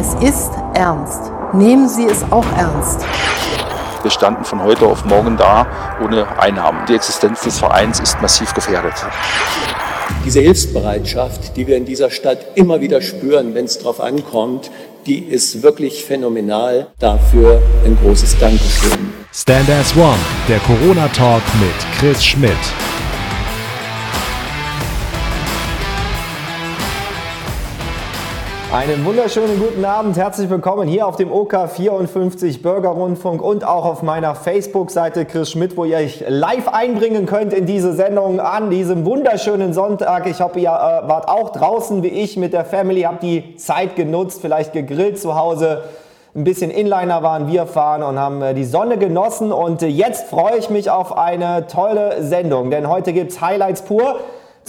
Es ist ernst. Nehmen Sie es auch ernst. Wir standen von heute auf morgen da ohne Einnahmen. Die Existenz des Vereins ist massiv gefährdet. Diese Hilfsbereitschaft, die wir in dieser Stadt immer wieder spüren, wenn es darauf ankommt, die ist wirklich phänomenal. Dafür ein großes Dankeschön. Stand as One, der Corona-Talk mit Chris Schmidt. Einen wunderschönen guten Abend, herzlich willkommen hier auf dem OK54 Bürgerrundfunk und auch auf meiner Facebook-Seite Chris Schmidt, wo ihr euch live einbringen könnt in diese Sendung an diesem wunderschönen Sonntag. Ich hoffe, ihr äh, wart auch draußen wie ich mit der Family, habt die Zeit genutzt, vielleicht gegrillt zu Hause. Ein bisschen Inliner waren wir fahren und haben äh, die Sonne genossen und äh, jetzt freue ich mich auf eine tolle Sendung, denn heute gibt's Highlights pur.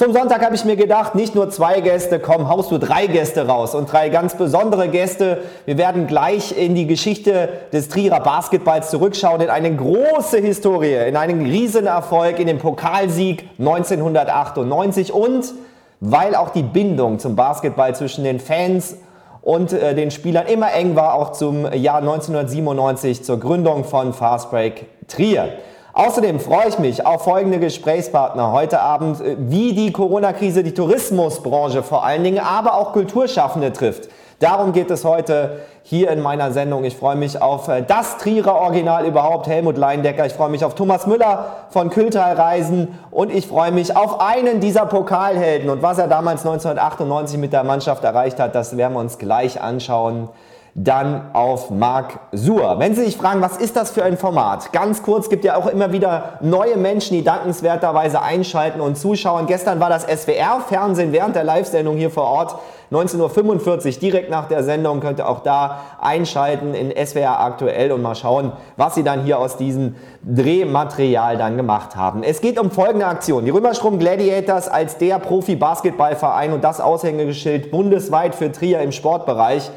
Zum Sonntag habe ich mir gedacht, nicht nur zwei Gäste, komm, haust du drei Gäste raus und drei ganz besondere Gäste. Wir werden gleich in die Geschichte des Trierer Basketballs zurückschauen, in eine große Historie, in einen Riesenerfolg, in den Pokalsieg 1998 und weil auch die Bindung zum Basketball zwischen den Fans und äh, den Spielern immer eng war, auch zum Jahr 1997 zur Gründung von Fastbreak Trier. Außerdem freue ich mich auf folgende Gesprächspartner heute Abend, äh, wie die Corona-Krise die Tourismusbranche vor allen Dingen, aber auch Kulturschaffende trifft. Darum geht es heute hier in meiner Sendung. Ich freue mich auf äh, das Trierer Original überhaupt, Helmut Leindecker. Ich freue mich auf Thomas Müller von Kültal Reisen und ich freue mich auf einen dieser Pokalhelden. Und was er damals 1998 mit der Mannschaft erreicht hat, das werden wir uns gleich anschauen dann auf Marc Suhr. Wenn Sie sich fragen, was ist das für ein Format? Ganz kurz, gibt ja auch immer wieder neue Menschen, die dankenswerterweise einschalten und zuschauen. Gestern war das SWR-Fernsehen während der Live-Sendung hier vor Ort. 19.45 Uhr, direkt nach der Sendung, könnt ihr auch da einschalten in SWR aktuell und mal schauen, was sie dann hier aus diesem Drehmaterial dann gemacht haben. Es geht um folgende Aktion. Die Römerstrom Gladiators als der Profi-Basketballverein und das Aushängeschild bundesweit für Trier im Sportbereich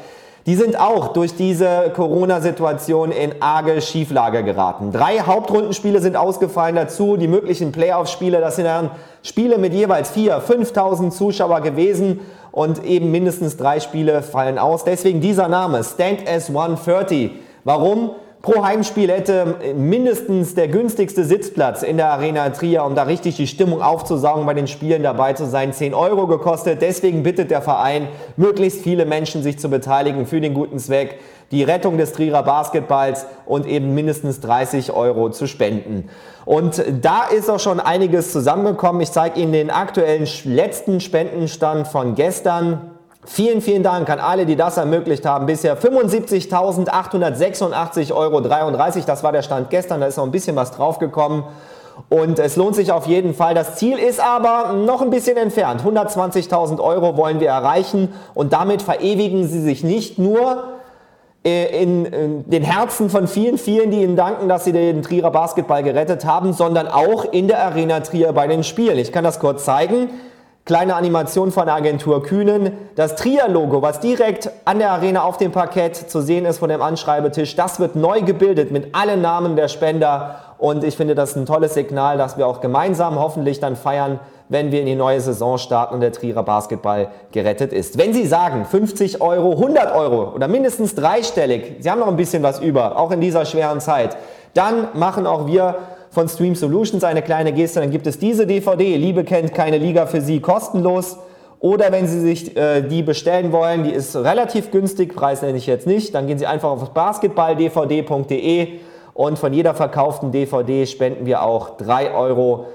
die sind auch durch diese Corona-Situation in arge Schieflage geraten. Drei Hauptrundenspiele sind ausgefallen dazu, die möglichen Playoff-Spiele, das sind dann Spiele mit jeweils 4.000, 5.000 Zuschauer gewesen und eben mindestens drei Spiele fallen aus. Deswegen dieser Name, Stand as 130. Warum? Pro Heimspiel hätte mindestens der günstigste Sitzplatz in der Arena Trier, um da richtig die Stimmung aufzusaugen, bei den Spielen dabei zu sein, 10 Euro gekostet. Deswegen bittet der Verein, möglichst viele Menschen sich zu beteiligen für den guten Zweck, die Rettung des Trierer Basketballs und eben mindestens 30 Euro zu spenden. Und da ist auch schon einiges zusammengekommen. Ich zeige Ihnen den aktuellen letzten Spendenstand von gestern. Vielen, vielen Dank an alle, die das ermöglicht haben. Bisher 75.886,33 Euro. Das war der Stand gestern. Da ist noch ein bisschen was draufgekommen. Und es lohnt sich auf jeden Fall. Das Ziel ist aber noch ein bisschen entfernt. 120.000 Euro wollen wir erreichen. Und damit verewigen sie sich nicht nur äh, in, in, den Herzen von vielen, vielen, die ihnen danken, dass sie den Trierer Basketball gerettet haben, sondern auch in der Arena Trier bei den Spielen. Ich kann das kurz zeigen. Kleine Animation von der Agentur Kühnen. Das Trier-Logo, was direkt an der Arena auf dem Parkett zu sehen ist von dem Anschreibetisch, das wird neu gebildet mit allen Namen der Spender. Und ich finde das ein tolles Signal, dass wir auch gemeinsam hoffentlich dann feiern, wenn wir in die neue Saison starten und der Trierer Basketball gerettet ist. Wenn Sie sagen 50 Euro, 100 Euro oder mindestens dreistellig, Sie haben noch ein bisschen was über, auch in dieser schweren Zeit, dann machen auch wir von Stream Solutions eine kleine Geste, dann gibt es diese DVD, Liebe kennt keine Liga für Sie, kostenlos. Oder wenn Sie sich äh, die bestellen wollen, die ist relativ günstig, Preis nenne ich jetzt nicht, dann gehen Sie einfach auf basketballdvd.de und von jeder verkauften DVD spenden wir auch 3 Euro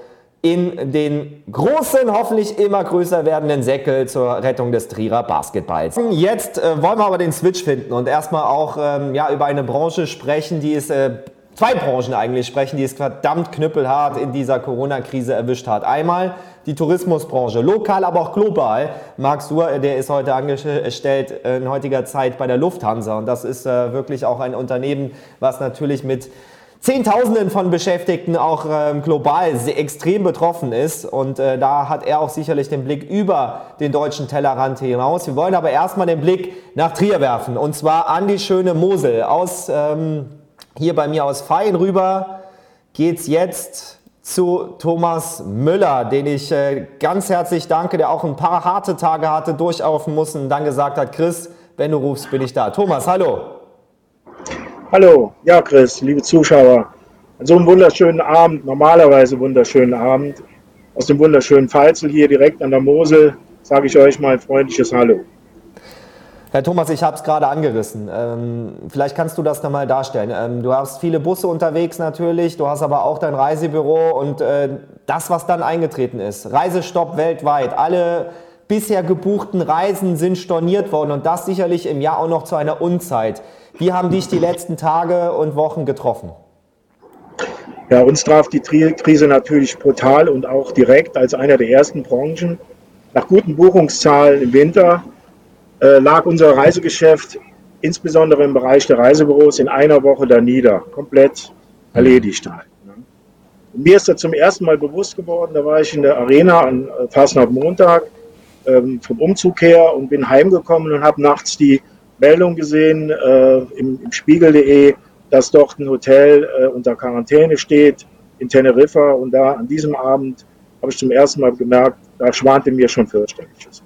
in den großen, hoffentlich immer größer werdenden Säckel zur Rettung des Trierer Basketballs. Jetzt äh, wollen wir aber den Switch finden und erstmal auch ähm, ja, über eine Branche sprechen, die es äh, zwei Branchen eigentlich sprechen, die es verdammt knüppelhart in dieser Corona-Krise erwischt hat. Einmal die Tourismusbranche, lokal, aber auch global. Marc Suhr, der ist heute angestellt in heutiger Zeit bei der Lufthansa und das ist äh, wirklich auch ein Unternehmen, was natürlich mit Zehntausenden von Beschäftigten auch ähm, global extrem betroffen ist. Und äh, da hat er auch sicherlich den Blick über den deutschen Tellerrand hinaus. Wir wollen aber erstmal den Blick nach Trier werfen. Und zwar an die schöne Mosel aus ähm, hier bei mir aus Fein rüber geht's jetzt zu Thomas Müller, den ich äh, ganz herzlich danke, der auch ein paar harte Tage hatte, durchaufen und dann gesagt hat, Chris, Wenn du rufst, bin ich da. Thomas, hallo. Hallo, ja Chris, liebe Zuschauer. An so einem wunderschönen Abend, normalerweise wunderschönen Abend, aus dem wunderschönen Pfalzel hier direkt an der Mosel, sage ich euch mal ein freundliches Hallo. Herr Thomas, ich habe es gerade angerissen. Ähm, vielleicht kannst du das nochmal darstellen. Ähm, du hast viele Busse unterwegs natürlich, du hast aber auch dein Reisebüro und äh, das, was dann eingetreten ist. Reisestopp weltweit. Alle bisher gebuchten Reisen sind storniert worden und das sicherlich im Jahr auch noch zu einer Unzeit. Wie haben dich die letzten Tage und Wochen getroffen? Ja, uns traf die Krise natürlich brutal und auch direkt als einer der ersten Branchen. Nach guten Buchungszahlen im Winter äh, lag unser Reisegeschäft insbesondere im Bereich der Reisebüros in einer Woche da nieder, komplett erledigt halt. Ne? Mir ist das zum ersten Mal bewusst geworden, da war ich in der Arena an äh, Fastnacht-Montag ähm, vom Umzug her und bin heimgekommen und habe nachts die Meldung gesehen äh, im, im Spiegel.de, dass dort ein Hotel äh, unter Quarantäne steht in Teneriffa und da an diesem Abend habe ich zum ersten Mal gemerkt, da schwante mir schon fürchterliches.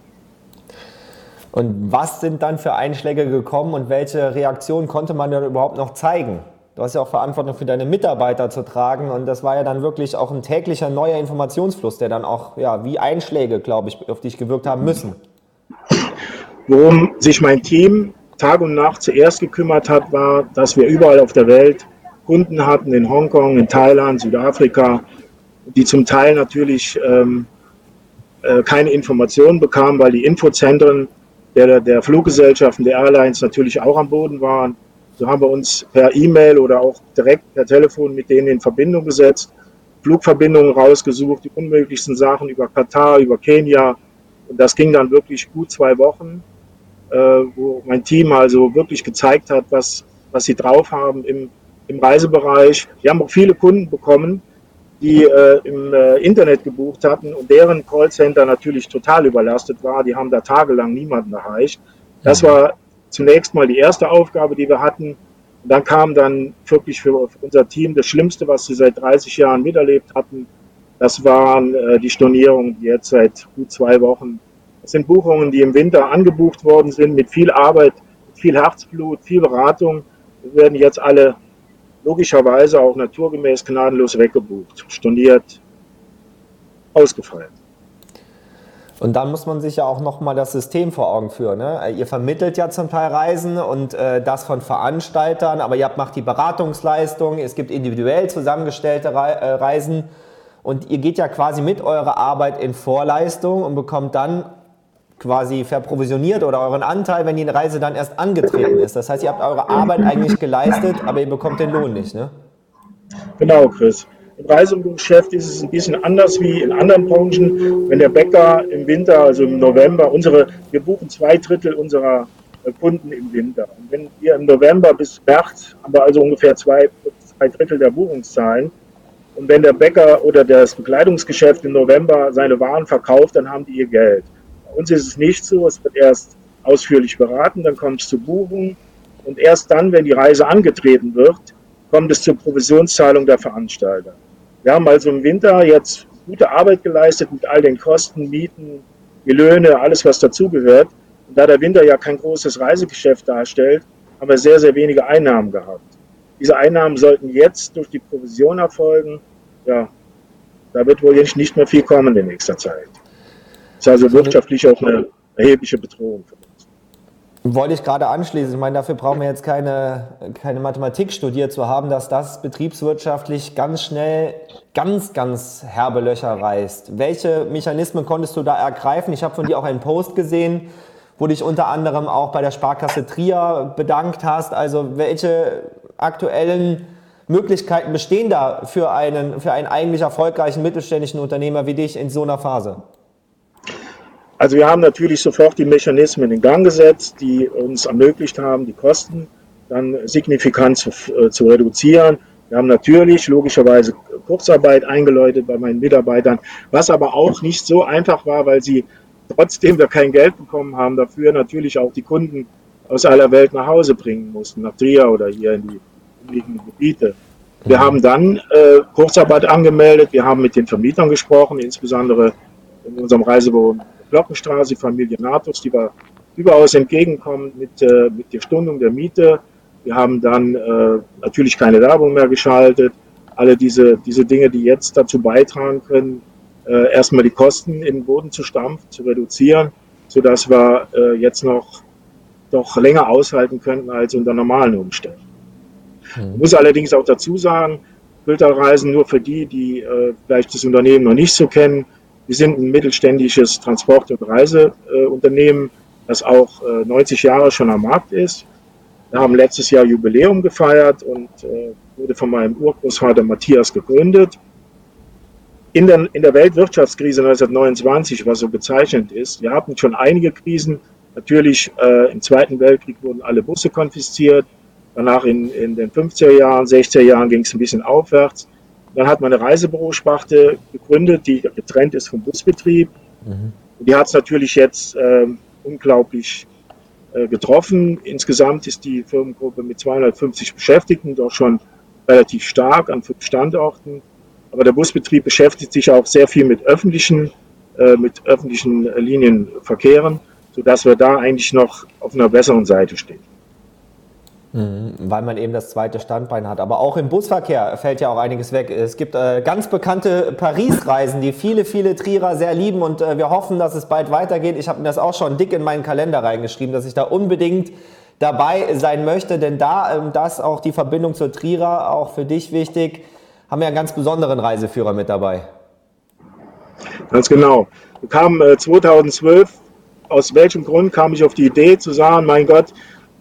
Und was sind dann für Einschläge gekommen und welche Reaktion konnte man dann überhaupt noch zeigen? Du hast ja auch Verantwortung für deine Mitarbeiter zu tragen und das war ja dann wirklich auch ein täglicher neuer Informationsfluss, der dann auch ja, wie Einschläge, glaube ich, auf dich gewirkt haben müssen. Worum sich mein Team Tag und Nacht zuerst gekümmert hat, war, dass wir überall auf der Welt Kunden hatten, in Hongkong, in Thailand, Südafrika, die zum Teil natürlich ähm, äh, keine Informationen bekamen, weil die Infozentren der, der Fluggesellschaften, der Airlines natürlich auch am Boden waren. So haben wir uns per E-Mail oder auch direkt per Telefon mit denen in Verbindung gesetzt, Flugverbindungen rausgesucht, die unmöglichsten Sachen über Katar, über Kenia. Und das ging dann wirklich gut zwei Wochen, äh, wo mein Team also wirklich gezeigt hat, was, was sie drauf haben im, im Reisebereich. Wir haben auch viele Kunden bekommen, die äh, im äh, Internet gebucht hatten und deren Callcenter natürlich total überlastet war. Die haben da tagelang niemanden erreicht. Das mhm. war zunächst mal die erste Aufgabe, die wir hatten. Und dann kam dann wirklich für, unser Team das Schlimmste, was sie seit 30 Jahren miterlebt hatten. Das waren äh, die Stornierungen, die jetzt seit gut zwei Wochen. Das sind Buchungen, die im Winter angebucht worden sind, mit viel Arbeit, viel Herzblut, viel Beratung. Wir werden jetzt alle logischerweise auch naturgemäß gnadenlos weggebucht, storniert, ausgefallen. Und dann muss man sich ja auch nochmal das System vor Augen führen. Ne? Ihr vermittelt ja zum Teil Reisen und äh, das von Veranstaltern, aber ihr macht die Beratungsleistung, es gibt individuell zusammengestellte Re äh, Reisen und ihr geht ja quasi mit eurer Arbeit in Vorleistung und bekommt dann quasi verprovisioniert oder euren Anteil, wenn die Reise dann erst angetreten ist. Das heißt, ihr habt eure Arbeit eigentlich geleistet, aber ihr bekommt den Lohn nicht, ne? Genau, Chris. Im Reisegeschäft ist es ein bisschen anders wie in anderen Branchen. Wenn der Bäcker im Winter, also im November, unsere, wir buchen zwei Drittel unserer äh, Kunden im Winter. Und wenn wir im November bis März haben wir also ungefähr zwei, zwei Drittel der Buchungszahlen. Und wenn der Bäcker oder das Bekleidungsgeschäft im November seine Waren verkauft, dann haben die ihr Geld uns ist es nicht so. Es wird erst ausführlich beraten, dann kommt es zur Buchung und erst dann, wenn die Reise angetreten wird, kommt es zur Provisionszahlung der Veranstalter. Wir haben also im Winter jetzt gute Arbeit geleistet mit all den Kosten, Mieten, die Löhne, alles was dazugehört. Und da der Winter ja kein großes Reisegeschäft darstellt, haben wir sehr, sehr wenige Einnahmen gehabt. Diese Einnahmen sollten jetzt durch die Provision erfolgen. Ja, da wird wohl nicht mehr viel kommen in nächster Zeit ist also wirtschaftlich auch eine erhebliche Bedrohung für uns. Wollte ich gerade anschließen. Ich meine, dafür brauchen wir jetzt keine, keine Mathematik studiert zu haben, dass das betriebswirtschaftlich ganz schnell ganz, ganz herbe Löcher reißt. Welche Mechanismen konntest du da ergreifen? Ich habe von dir auch einen Post gesehen, wo dich unter anderem auch bei der Sparkasse Trier bedankt hast. Also welche aktuellen Möglichkeiten bestehen da für einen, für einen eigentlich erfolgreichen mittelständischen Unternehmer wie dich in so einer Phase? Also wir haben natürlich sofort die Mechanismen in Gang gesetzt, die uns ermöglicht haben, die Kosten dann signifikant zu, äh, zu reduzieren. Wir haben natürlich logischerweise Kurzarbeit eingeläutet bei meinen Mitarbeitern, was aber auch nicht so einfach war, weil sie trotzdem wir kein Geld bekommen haben, dafür natürlich auch die Kunden aus aller Welt nach Hause bringen mussten, nach Trier oder hier in die umliegenden Gebiete. Wir haben dann äh, Kurzarbeit angemeldet, wir haben mit den Vermietern gesprochen, insbesondere in unserem Reisebüro Glockenstraße, Familie Natus, die wir überaus entgegenkommend mit, äh, mit der Stundung der Miete. Wir haben dann äh, natürlich keine Werbung mehr geschaltet. Alle diese, diese Dinge, die jetzt dazu beitragen können, äh, erstmal die Kosten in den Boden zu stampfen, zu reduzieren, sodass wir äh, jetzt noch doch länger aushalten könnten als unter normalen Umständen. Mhm. Ich muss allerdings auch dazu sagen, Filterreisen nur für die, die äh, vielleicht das Unternehmen noch nicht so kennen. Wir sind ein mittelständisches Transport- und Reiseunternehmen, das auch äh, 90 Jahre schon am Markt ist. Wir haben letztes Jahr Jubiläum gefeiert und äh, wurde von meinem Urgroßvater Matthias gegründet. In der, in der Weltwirtschaftskrise 1929, was so bezeichnend ist, wir hatten schon einige Krisen. Natürlich äh, im Zweiten Weltkrieg wurden alle Busse konfisziert. Danach in, in den 50er Jahren, 60er Jahren ging es ein bisschen aufwärts. Dann hat man eine Reisebürosparte gegründet, die getrennt ist vom Busbetrieb. Mhm. Die hat es natürlich jetzt äh, unglaublich äh, getroffen. Insgesamt ist die Firmengruppe mit 250 Beschäftigten doch schon relativ stark an fünf Standorten. Aber der Busbetrieb beschäftigt sich auch sehr viel mit öffentlichen, äh, mit öffentlichen Linienverkehren, sodass wir da eigentlich noch auf einer besseren Seite stehen. Mhm, weil man eben das zweite Standbein hat. Aber auch im Busverkehr fällt ja auch einiges weg. Es gibt äh, ganz bekannte Paris-Reisen, die viele, viele Trierer sehr lieben und äh, wir hoffen, dass es bald weitergeht. Ich habe mir das auch schon dick in meinen Kalender reingeschrieben, dass ich da unbedingt dabei sein möchte, denn da ähm, das auch die Verbindung zur Trierer auch für dich wichtig, haben wir einen ganz besonderen Reiseführer mit dabei. Ganz genau. Wir kamen äh, 2012, aus welchem Grund kam ich auf die Idee zu sagen, mein Gott,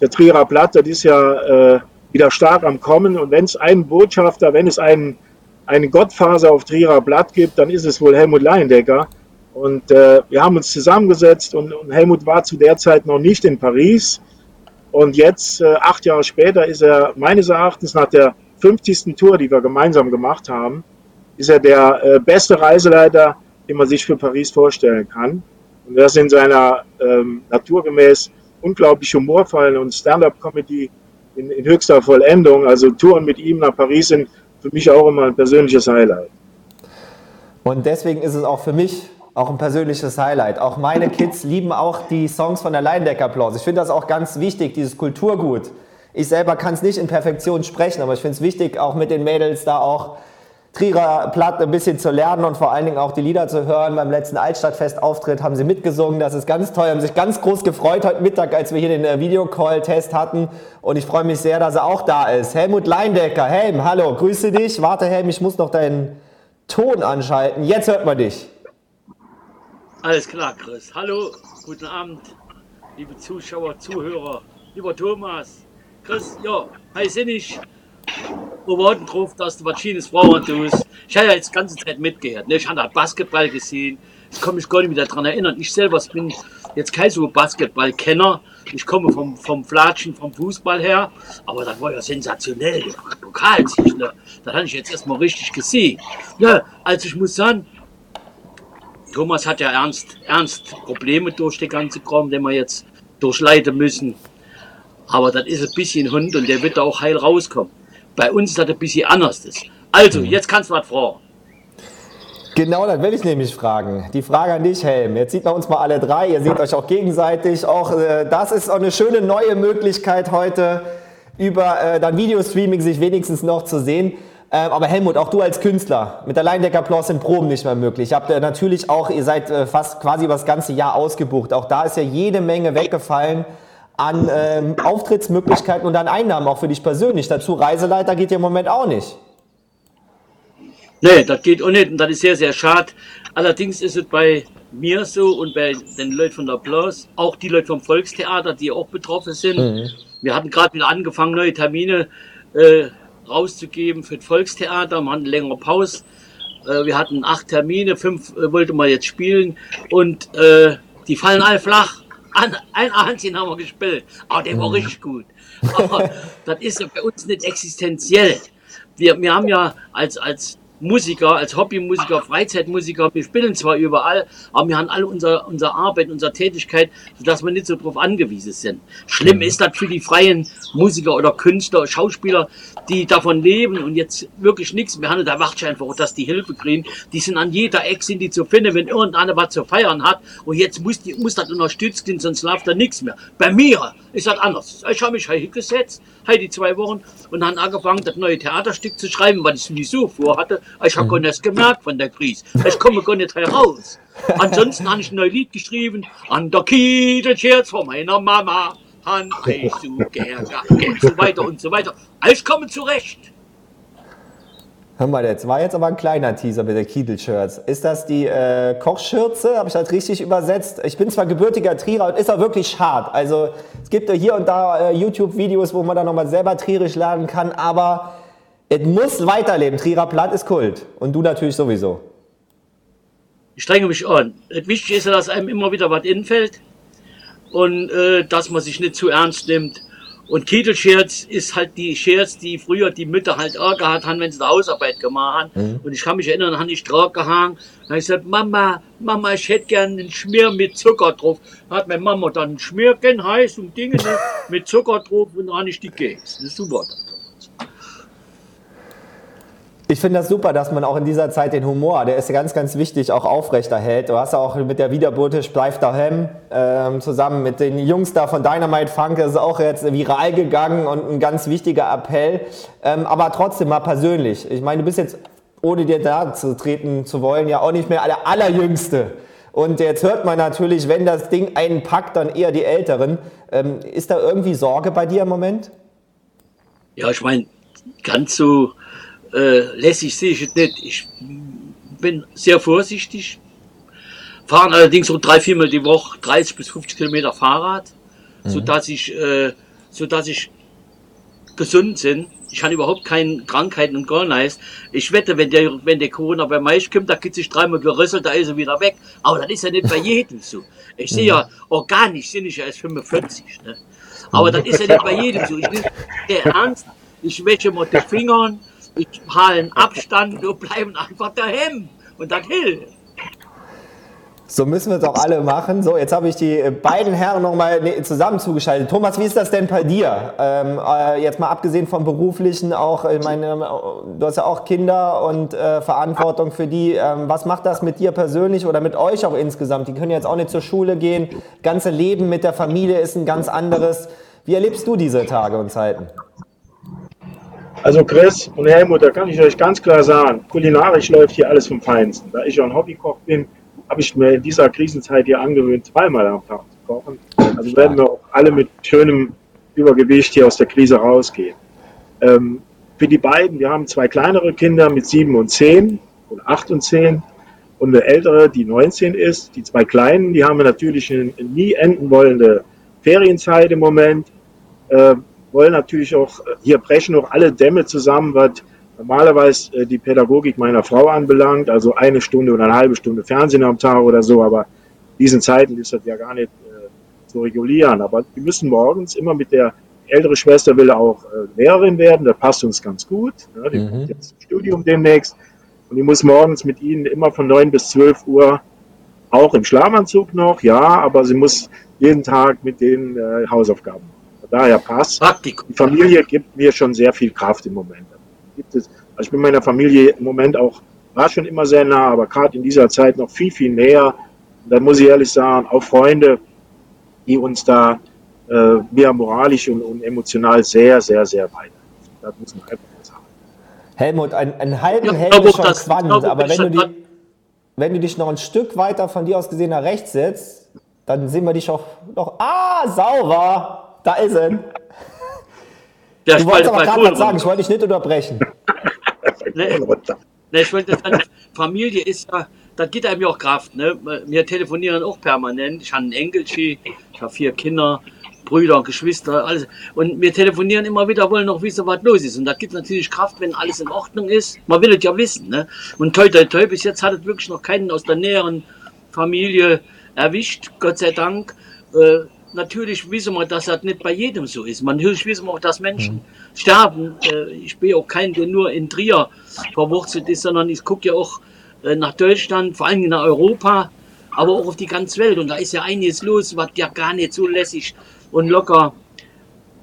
der Trierer Blatt, das ist ja äh, wieder stark am Kommen. Und wenn es einen Botschafter, wenn es einen, einen Gottfaser auf Trierer Blatt gibt, dann ist es wohl Helmut Leindecker. Und äh, wir haben uns zusammengesetzt und, und, Helmut war zu der Zeit noch nicht in Paris. Und jetzt, äh, acht Jahre später, ist er meines Erachtens nach der 50. Tour, die wir gemeinsam gemacht haben, ist er der äh, beste Reiseleiter, den man sich für Paris vorstellen kann. Und das in seiner ähm, naturgemäß unglaublich humorvollen und Stand-up-Comedy in, in, höchster Vollendung. Also Touren mit ihm nach Paris sind für mich auch immer ein persönliches Highlight. Und deswegen ist es auch für mich auch ein persönliches Highlight. Auch meine Kids lieben auch die Songs von der Leindecker-Applaus. Ich finde das auch ganz wichtig, dieses Kulturgut. Ich selber kann es nicht in Perfektion sprechen, aber ich finde es wichtig, auch mit den Mädels da auch Trierer Platt ein bisschen zu lernen und vor allen Dingen auch die Lieder zu hören. Beim letzten Altstadtfest-Auftritt haben sie mitgesungen. Das ist ganz toll. Haben sich ganz groß gefreut heute Mittag, als wir hier den äh, Videocall-Test hatten. Und ich freue mich sehr, dass er auch da ist. Helmut Leindecker. Helm, hallo, grüße dich. Warte, Helm, ich muss noch deinen Ton anschalten. Jetzt hört man dich. Alles klar, Chris. Hallo, guten Abend, liebe Zuschauer, Zuhörer, lieber Thomas. Chris, ja, hi sinnig wir warten drauf, dass du was Schönes tust. Ich habe ja jetzt die ganze Zeit mitgehört. Ne? Ich habe da Basketball gesehen. Ich kann mich gar nicht mehr daran erinnern. Ich selber bin jetzt kein so Basketballkenner. Ich komme vom, vom Flatschen, vom Fußball her. Aber das war ja sensationell. Pokalsieg, ne? Das habe ich jetzt erstmal richtig gesehen. Ja, also ich muss sagen, Thomas hat ja ernst, ernst Probleme durch die ganze Kram, den wir jetzt durchleiten müssen. Aber das ist ein bisschen Hund und der wird da auch heil rauskommen. Bei uns ist das ein bisschen anders. Also, mhm. jetzt kannst du was fragen. Genau, das will ich nämlich fragen. Die Frage an dich, Helm. Jetzt sieht man uns mal alle drei. Ihr seht euch auch gegenseitig. Auch äh, das ist auch eine schöne neue Möglichkeit heute über äh, dann Videostreaming sich wenigstens noch zu sehen. Ähm, aber Helmut, auch du als Künstler, mit der Leindecker-Applaus sind Proben nicht mehr möglich. Ihr habt äh, natürlich auch, ihr seid äh, fast quasi über das ganze Jahr ausgebucht. Auch da ist ja jede Menge weggefallen an ähm, Auftrittsmöglichkeiten und an Einnahmen auch für dich persönlich. Dazu Reiseleiter geht ja im Moment auch nicht. Nee, das geht auch nicht und das ist sehr, sehr schade. Allerdings ist es bei mir so und bei den Leuten von der Applaus, auch die Leute vom Volkstheater, die auch betroffen sind. Mhm. Wir hatten gerade wieder angefangen, neue Termine äh, rauszugeben für das Volkstheater. Wir hatten eine längere Pause. Äh, wir hatten acht Termine, fünf äh, wollte man jetzt spielen und äh, die fallen alle flach ein, ein Ahnchen haben wir gespielt. Aber der war mhm. richtig gut. Aber das ist ja bei uns nicht existenziell. Wir, wir haben ja als, als Musiker, als Hobbymusiker, Freizeitmusiker, wir spielen zwar überall, aber wir haben alle unsere, unsere Arbeit, unsere Tätigkeit, sodass wir nicht so drauf angewiesen sind. Schlimm ist das für die freien Musiker oder Künstler, Schauspieler, die davon leben und jetzt wirklich nichts mehr haben. Da wacht ich einfach, dass die Hilfe kriegen. Die sind an jeder Ecke sind die zu finden, wenn irgendeiner was zu feiern hat und jetzt muss, die, muss das unterstützt werden, sonst läuft da nichts mehr. Bei mir ist das anders. Ich habe mich heute gesetzt, heute die zwei Wochen und dann angefangen, das neue Theaterstück zu schreiben, weil ich es sowieso vorhatte. Ich habe gar nichts gemerkt von der Krise. Ich komme gar nicht heraus. Ansonsten habe ich ein neues Lied geschrieben. An der Kiedelscherz von meiner Mama. Han ich so gern, und so weiter und so weiter. Ich komme zurecht. Hör mal, das war jetzt aber ein kleiner Teaser mit der Kiedel-Shirts. Ist das die äh, Kochschürze? Habe ich das richtig übersetzt? Ich bin zwar gebürtiger Trierer und ist auch wirklich hart. Also es gibt ja hier und da äh, YouTube-Videos, wo man dann nochmal selber trierisch lernen kann, aber es muss weiterleben. Trierer Platt ist Kult. Und du natürlich sowieso. Ich strenge mich an. Das Wichtige ist ja, dass einem immer wieder was infällt und äh, dass man sich nicht zu ernst nimmt. Und Kietelscherz ist halt die Scherz, die früher die Mütter halt auch gehabt haben, wenn sie die Hausarbeit gemacht haben. Mhm. Und ich kann mich erinnern, da habe ich drauf gehangen. Da habe ich gesagt, Mama, Mama, ich hätte gern einen Schmier mit Zucker drauf. Da hat meine Mama dann einen Schmierken heiß und Dinge ne, mit Zucker drauf und dann habe ich die gegessen. Das ist super. Ich finde das super, dass man auch in dieser Zeit den Humor, der ist ganz, ganz wichtig, auch aufrechterhält. Du hast auch mit der Wiederbritisch Bleib daheim ähm, zusammen mit den Jungs da von Dynamite Funk, das ist auch jetzt viral gegangen und ein ganz wichtiger Appell. Ähm, aber trotzdem mal persönlich. Ich meine, du bist jetzt, ohne dir da zu treten zu wollen, ja auch nicht mehr der Allerjüngste. Und jetzt hört man natürlich, wenn das Ding einen packt, dann eher die Älteren. Ähm, ist da irgendwie Sorge bei dir im Moment? Ja, ich meine, ganz so äh, lässig sehe ich es nicht. Ich bin sehr vorsichtig. Fahren allerdings so drei, viermal die Woche 30 bis 50 Kilometer Fahrrad, mhm. sodass ich, äh, sodass ich gesund bin. Ich habe überhaupt keine Krankheiten und gar nichts. Ich wette, wenn der, wenn der Corona bei mir kommt, da gibt sich dreimal gerüsselt, da ist er wieder weg. Aber das ist ja nicht bei jedem so. Ich sehe ja organisch sind ich ja erst 45. Ne? Aber das ist ja nicht bei jedem so. Ich bin der ernst. Ich wäsche mal die Finger ich halten Abstand und bleiben einfach daheim. Und das hilft. So müssen wir es auch alle machen. So, jetzt habe ich die beiden Herren nochmal zusammen zugeschaltet. Thomas, wie ist das denn bei dir? Ähm, äh, jetzt mal abgesehen vom beruflichen, auch, ich meine, du hast ja auch Kinder und äh, Verantwortung für die. Ähm, was macht das mit dir persönlich oder mit euch auch insgesamt? Die können jetzt auch nicht zur Schule gehen. Ganze Leben mit der Familie ist ein ganz anderes. Wie erlebst du diese Tage und Zeiten? Also Chris und Helmut, da kann ich euch ganz klar sagen, kulinarisch läuft hier alles vom Feinsten. Da ich ja ein Hobbykoch bin, habe ich mir in dieser Krisenzeit hier angewöhnt, zweimal am Tag zu kochen. Also werden wir auch alle mit schönem Übergewicht hier aus der Krise rausgehen. Ähm, für die beiden, wir haben zwei kleinere Kinder mit sieben und zehn oder acht und zehn und eine ältere, die 19 ist. Die zwei kleinen, die haben wir natürlich eine nie enden wollende Ferienzeit im Moment. Äh, wollen natürlich auch, äh, hier brechen auch alle Dämme zusammen, was normalerweise äh, die Pädagogik meiner Frau anbelangt, also eine Stunde oder eine halbe Stunde Fernsehen am Tag oder so, aber in diesen Zeiten ist das ja gar nicht äh, zu regulieren. Aber wir müssen morgens immer mit der ältere Schwester will auch äh, Lehrerin werden, das passt uns ganz gut. Ja, die mhm. kommt jetzt Studium demnächst. Und ich muss morgens mit ihnen immer von 9 bis 12 Uhr auch im Schlafanzug noch, ja, aber sie muss jeden Tag mit den äh, Hausaufgaben daher passt. Praktikum. Die Familie gibt mir schon sehr viel Kraft im Moment. Gibt es, also ich bin meiner Familie im Moment auch, war schon immer sehr nah, aber gerade in dieser Zeit noch viel, viel näher. Und da muss ich ehrlich sagen, auch Freunde, die uns da äh, mir moralisch und, und, emotional sehr, sehr, sehr weiter. Das muss man einfach sagen. Helmut, ein, ein halben ja, Helm ist schon das, Quant, aber wenn du, die, wenn du dich noch ein Stück weiter von dir aus gesehen nach rechts setzt, dann sehen wir dich auch noch, ah, sauber, da ist er. Der du wolltest aber gerade was sagen, ich wollte dich nicht unterbrechen. nee, nee, ich wollte sagen, Familie ist ja, da geht einem ja auch Kraft. Ne? Wir telefonieren auch permanent. Ich habe einen Enkelchen, ich habe vier Kinder, Brüder, Geschwister, alles. Und wir telefonieren immer wieder, wollen noch wissen, was los ist. Und da gibt natürlich Kraft, wenn alles in Ordnung ist. Man will es ja wissen. Ne? Und toi, toi, toi, bis jetzt hat es wirklich noch keinen aus der näheren Familie erwischt, Gott sei Dank. Äh, natürlich wissen wir, dass das nicht bei jedem so ist. Natürlich wissen wir auch, dass Menschen sterben. Äh, ich bin auch kein, der nur in Trier verwurzelt ist, sondern ich gucke ja auch äh, nach Deutschland, vor allem nach Europa, aber auch auf die ganze Welt. Und da ist ja einiges los, was ja gar nicht so lässig und locker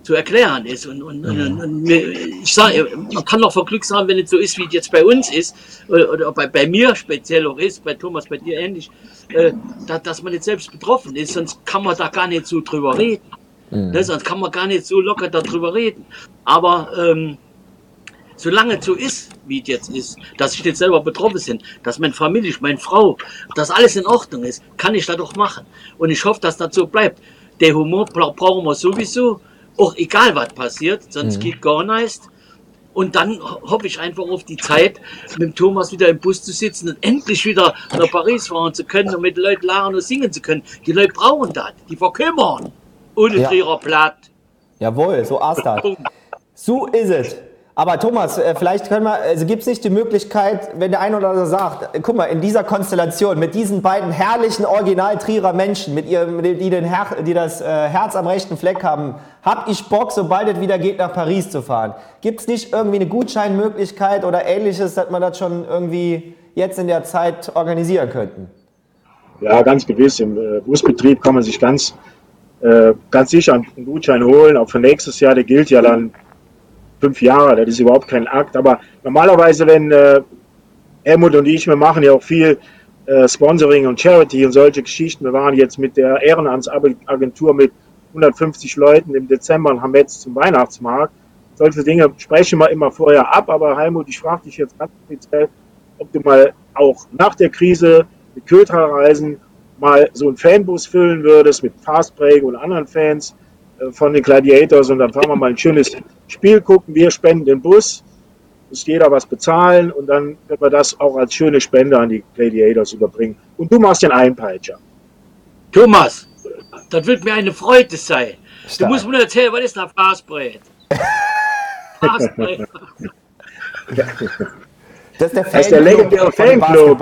zu erklären ist. Und, und, und, und ich sage, man kann doch vor Glück sagen, wenn es so ist, wie es jetzt bei uns ist, oder, oder bei, bei mir speziell auch ist, bei Thomas, bei dir ähnlich, äh, da, dass man nicht selbst betroffen ist, sonst kann man da gar nicht so drüber reden. Mhm. Ne, sonst kann man gar nicht so locker darüber reden. Aber ähm, solange es so ist, wie es jetzt ist, dass ich nicht selber betroffen bin, dass meine Familie, meine Frau, dass alles in Ordnung ist, kann ich das doch machen. Und ich hoffe, dass das so bleibt. Der Humor brauchen wir sowieso, auch egal was passiert, sonst mhm. geht gar nichts. Und dann hoffe ich einfach auf die Zeit, mit dem Thomas wieder im Bus zu sitzen und endlich wieder nach Paris fahren zu können und mit den Leuten lachen und singen zu können. Die Leute brauchen das, die verkümmern. Ohne ja. Trierer Blatt. Jawohl, so ist das. So ist es. Aber Thomas, äh, vielleicht können wir, also gibt es nicht die Möglichkeit, wenn der ein oder andere sagt, guck mal, in dieser Konstellation mit diesen beiden herrlichen Original-Trierer Menschen, mit ihrem, die, den Her die das äh, Herz am rechten Fleck haben, hab ich Bock, sobald es wieder geht, nach Paris zu fahren. Gibt es nicht irgendwie eine Gutscheinmöglichkeit oder ähnliches, dass man das schon irgendwie jetzt in der Zeit organisieren könnten? Ja, ganz gewiss. Im äh, Busbetrieb kann man sich ganz, ganz sicher einen Gutschein holen. Auch für nächstes Jahr, der gilt ja dann fünf Jahre, das ist überhaupt kein Akt. Aber normalerweise, wenn äh, Helmut und ich, wir machen ja auch viel äh, Sponsoring und Charity und solche Geschichten. Wir waren jetzt mit der Ehrenamtsagentur mit 150 Leuten im Dezember haben jetzt zum Weihnachtsmarkt. Solche Dinge sprechen wir immer vorher ab. Aber Helmut, ich frage dich jetzt ganz speziell, ob du mal auch nach der Krise mit Kötra-Reisen mal so einen Fanbus füllen würdest mit Fastbreak und anderen Fans äh, von den Gladiators und dann fahren wir mal ein schönes Spiel gucken. Wir spenden den Bus, muss jeder was bezahlen und dann können wir das auch als schöne Spende an die Gladiators überbringen. Und du machst den Einpeitscher. Thomas, das wird mir eine Freude sein. Stark. Du musst mir erzählen, was ist da Fastbrett? Fastbrett. Das ist der, Fan das ist der legendäre Fanclub.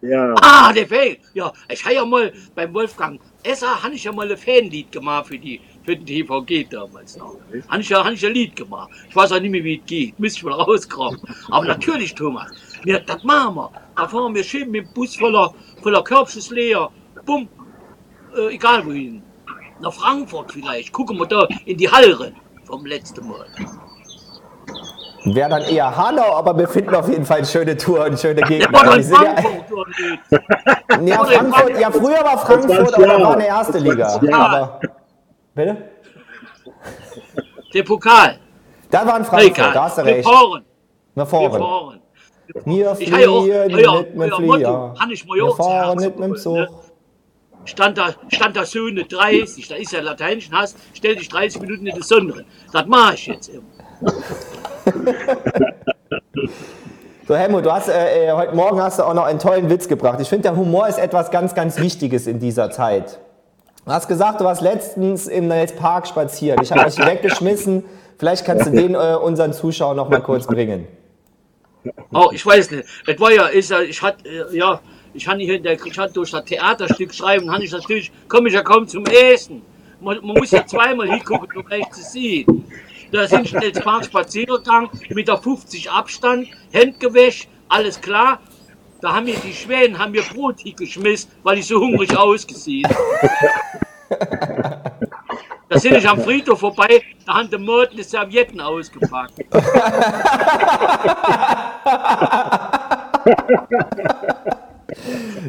Ja. Ah, der Fan. Ja, ich habe ja mal beim Wolfgang Esser habe ich ja mal ein Fanlied gemacht für die für den TVG damals noch. Habe ich, ja, hab ich ja Lied gemacht. Ich weiß auch nicht mehr, wie es geht. Müsste ich mal rauskommen. Aber natürlich, Thomas, wir, das machen wir. Da fahren wir schön mit dem Bus voller, voller Körbches leer. Bumm. Äh, egal wohin. Nach Frankfurt vielleicht. Gucken wir da in die Halle vom letzten Mal. Wäre dann eher Hanau, aber wir finden auf jeden Fall eine schöne Tour und schöne Gegend. Ja, Frankfurt, ja, ja, Frankfurt, ja, früher war Frankfurt, aber da war eine erste Liga. Aber, bitte? Der Pokal. Da war ein Frankfurt, da hast du recht. Wir fahren. Wir fahren. Wir fliehen ja, mit dem Flieger. Wir fahren nicht mit dem Zug. Stand da, stand da Söhne 30, da ist ja Lateinischen hast, stell dich 30 Minuten in die Sonne. Das mache ich jetzt immer. So Helmut, du hast äh, äh, heute Morgen hast du auch noch einen tollen Witz gebracht. Ich finde, der Humor ist etwas ganz, ganz Wichtiges in dieser Zeit. Du hast gesagt, du warst letztens im Park spazieren. Ich habe euch weggeschmissen. Vielleicht kannst du den äh, unseren Zuschauern noch mal kurz bringen. Oh, ich weiß nicht. Es war ja, ist ja, ich hatte, äh, ja, ich hatte hier in der, ich hatte durch das Theaterstück schreiben, habe ich natürlich, komme ich ja kaum zum Essen. Man, man muss ja zweimal hingucken, um recht zu sehen. Da sind schnell Park Spaziergang mit der 50 Abstand, Händgewäsch, alles klar. Da haben mir die Schwänen haben mir Brot geschmissen, weil ich so hungrig ausgesehen. Da sind ich am Friedhof vorbei, da haben die Mörden die Servietten ausgepackt.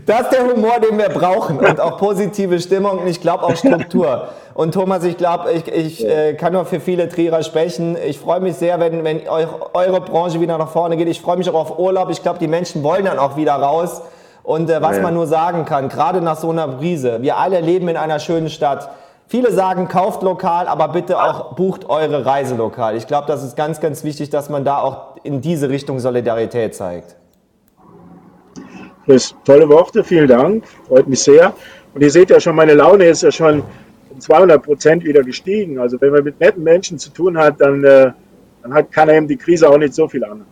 Das ist der Humor, den wir brauchen und auch positive Stimmung und ich glaube auch Struktur. Und Thomas, ich glaube, ich, ich äh, kann nur für viele Trierer sprechen. Ich freue mich sehr, wenn, wenn euch, eure Branche wieder nach vorne geht. Ich freue mich auch auf Urlaub. Ich glaube, die Menschen wollen dann auch wieder raus. Und äh, was ja. man nur sagen kann, gerade nach so einer Brise, wir alle leben in einer schönen Stadt. Viele sagen, kauft lokal, aber bitte auch bucht eure Reise lokal. Ich glaube, das ist ganz, ganz wichtig, dass man da auch in diese Richtung Solidarität zeigt. Chris, tolle Worte, vielen Dank, freut mich sehr. Und ihr seht ja schon, meine Laune ist ja schon um 200 Prozent wieder gestiegen. Also wenn man mit netten Menschen zu tun hat, dann, äh, dann hat, kann einem die Krise auch nicht so viel an.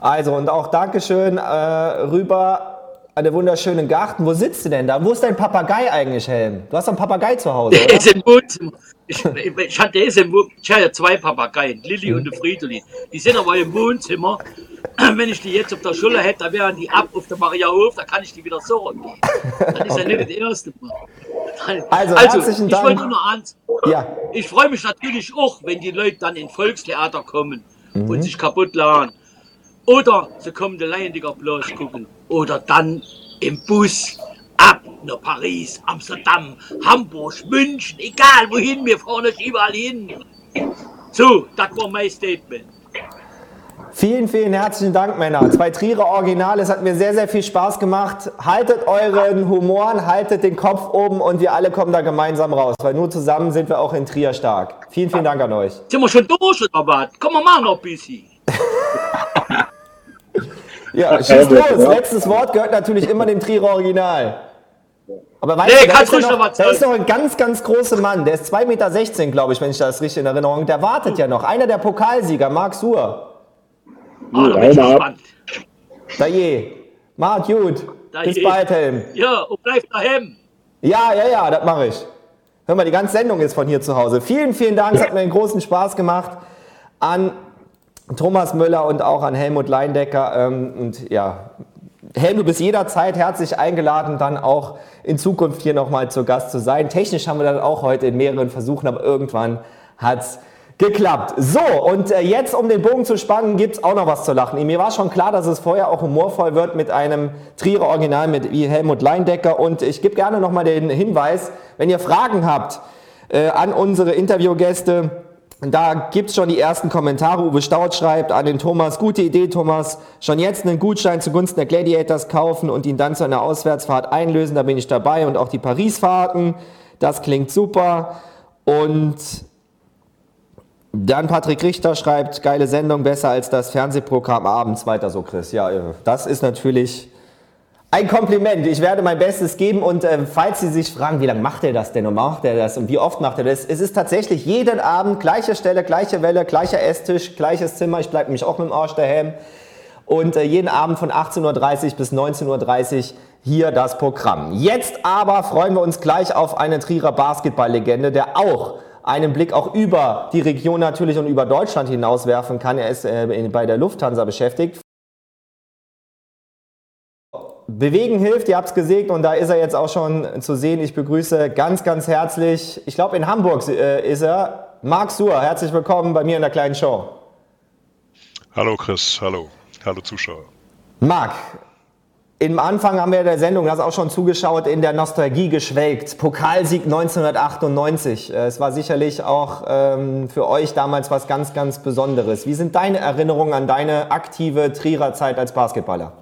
Also und auch Dankeschön äh, rüber einen wunderschönen Garten. Wo sitzt du denn da? Wo ist dein Papagei eigentlich, Helm? Du hast einen Papagei zu Hause, Der ist im Wohnzimmer. Ich, ich, hatte, der ist im Wohnzimmer. Ich habe ja zwei Papageien, Lilly und Friedolin. Die sind aber im Wohnzimmer. Wenn ich die jetzt auf der Schule hätte, dann wären die ab auf der Mariahof, da kann ich die wieder so gehen. Das ist ja nicht das erste Mal. Also, herzlichen ich Dank. wollte nur eins. Ja. Ich freue mich natürlich auch, wenn die Leute dann in Volkstheater kommen Mhm. und sich kaputt laden. Oder sie kommen den Leyendiger bloß gucken. Oder dann im Bus ab nach Paris, Amsterdam, Hamburg, München, egal wohin, wir fahren nicht überall hin. So, das war mein Statement. Vielen, vielen herzlichen Dank, Männer. Zwei Trierer Originale. Es hat mir sehr, sehr viel Spaß gemacht. Haltet euren Humor, haltet den Kopf oben und wir alle kommen da gemeinsam raus, weil nur zusammen sind wir auch in Trier stark. Vielen, vielen Dank an euch. Sind wir schon durch oder was? Komm, wir machen noch ein bisschen. Ja, schieß los. Letztes Wort gehört natürlich immer dem Trierer Original. Aber weißt Nee, du, da kannst ist, noch, noch da ist noch ein ganz, ganz großer Mann. Der ist 2,16 Meter, glaube ich, wenn ich das richtig in Erinnerung habe. Der wartet ja noch. Einer der Pokalsieger, Marc Suhr. Oh, da bin ich gespannt. Da je. Macht gut. Da Bis je. bald, Helm. Ja, und bleib daheim. Ja, ja, ja, das mache ich. Hör mal, die ganze Sendung ist von hier zu Hause. Vielen, vielen Dank. Es hat mir einen großen Spaß gemacht an Thomas Müller und auch an Helmut Leindecker. Ähm, und ja, Helm, du bist jederzeit herzlich eingeladen, dann auch in Zukunft hier nochmal zu Gast zu sein. Technisch haben wir dann auch heute in mehreren Versuchen, aber irgendwann hat's geklappt. So, und äh, jetzt, um den Bogen zu spannen, gibt's auch noch was zu lachen. Mir war schon klar, dass es vorher auch humorvoll wird mit einem Trierer Original mit Helmut Leindecker. Und ich gebe gerne nochmal den Hinweis, wenn ihr Fragen habt äh, an unsere Interviewgäste, da gibt's schon die ersten Kommentare. Uwe Staud schreibt an den Thomas, gute Idee Thomas, schon jetzt einen Gutschein zugunsten der Gladiators kaufen und ihn dann zu einer Auswärtsfahrt einlösen, da bin ich dabei und auch die Paris-Fahrten, das klingt super. Und dann Patrick Richter schreibt, geile Sendung, besser als das Fernsehprogramm abends, weiter so Chris. Ja, das ist natürlich ein Kompliment. Ich werde mein Bestes geben und äh, falls Sie sich fragen, wie lange macht er das denn und macht er das und wie oft macht er das, es ist tatsächlich jeden Abend gleiche Stelle, gleiche Welle, gleicher Esstisch, gleiches Zimmer. Ich bleibe nämlich auch mit dem Arsch daheim. Und äh, jeden Abend von 18.30 Uhr bis 19.30 Uhr hier das Programm. Jetzt aber freuen wir uns gleich auf eine Trierer Basketballlegende, der auch einen Blick auch über die Region natürlich und über Deutschland hinaus werfen kann. Er ist äh, bei der Lufthansa beschäftigt. Bewegen hilft, ihr habt es gesehen und da ist er jetzt auch schon zu sehen. Ich begrüße ganz, ganz herzlich, ich glaube in Hamburg äh, ist er, Marc Suhr. Herzlich willkommen bei mir in der kleinen Show. Hallo Chris, hallo. Hallo Zuschauer. Marc, im Anfang haben wir der Sendung, das auch schon zugeschaut, in der Nostalgie geschwelgt. Pokalsieg 1998. Äh, Es war sicherlich auch ähm, für euch damals was ganz, ganz Besonderes. Wie sind deine Erinnerungen an deine aktive Trierer Zeit als Basketballer?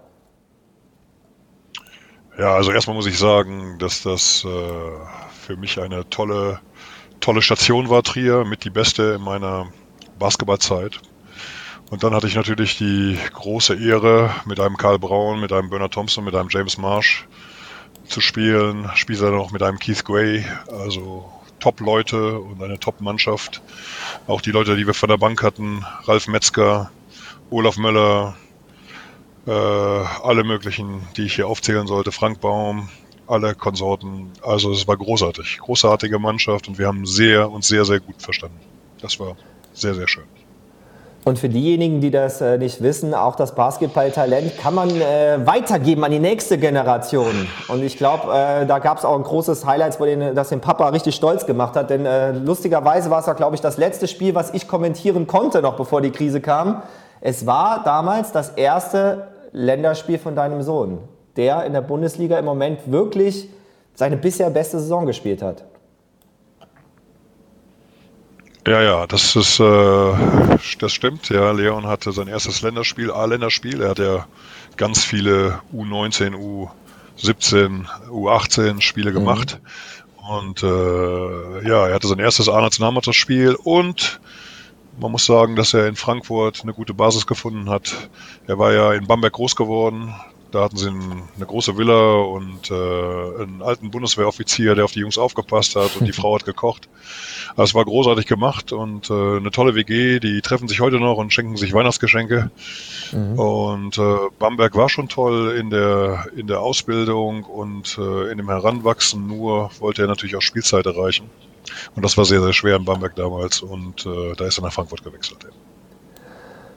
Ja, also erstmal muss ich sagen, dass das äh, für mich eine tolle, tolle Station war, Trier, mit die beste in meiner Basketballzeit. Und dann hatte ich natürlich die große Ehre, mit einem Karl Braun, mit einem Bernard Thompson, mit einem James Marsh zu spielen. Spielte dann noch mit einem Keith Gray, also Top-Leute und eine Top-Mannschaft. Auch die Leute, die wir von der Bank hatten, Ralf Metzger, Olaf Möller, äh, alle möglichen, die ich hier aufzählen sollte, Frank Baum, alle Konsorten. Also es war großartig, großartige Mannschaft und wir haben sehr und sehr, sehr gut verstanden. Das war sehr, sehr schön. Und für diejenigen, die das äh, nicht wissen, auch das Basketballtalent kann man äh, weitergeben an die nächste Generation. Und ich glaube, äh, da gab es auch ein großes Highlight, wo den, das den Papa richtig stolz gemacht hat. Denn äh, lustigerweise war es ja, glaube ich, das letzte Spiel, was ich kommentieren konnte, noch bevor die Krise kam. Es war damals das erste Länderspiel von deinem Sohn, der in der Bundesliga im Moment wirklich seine bisher beste Saison gespielt hat. Ja, ja, das ist, äh, das stimmt. Ja, Leon hatte sein erstes Länderspiel, A-Länderspiel. Er hat ja ganz viele U19, U17, U18 Spiele gemacht. Und äh, ja, er hatte sein erstes A-Nationalmannschaftsspiel und man muss sagen, dass er in Frankfurt eine gute Basis gefunden hat. Er war ja in Bamberg groß geworden, Da hatten sie eine große Villa und äh, einen alten Bundeswehroffizier, der auf die Jungs aufgepasst hat und die Frau hat gekocht. Also es war großartig gemacht und äh, eine tolle WG. Die treffen sich heute noch und schenken sich Weihnachtsgeschenke. Mhm. Und äh, Bamberg war schon toll in der in der Ausbildung und äh, in dem Heranwachsen. Nur wollte er natürlich auch Spielzeit erreichen. Und das war sehr, sehr schwer in Bamberg damals und äh, da ist er nach Frankfurt gewechselt. Ja.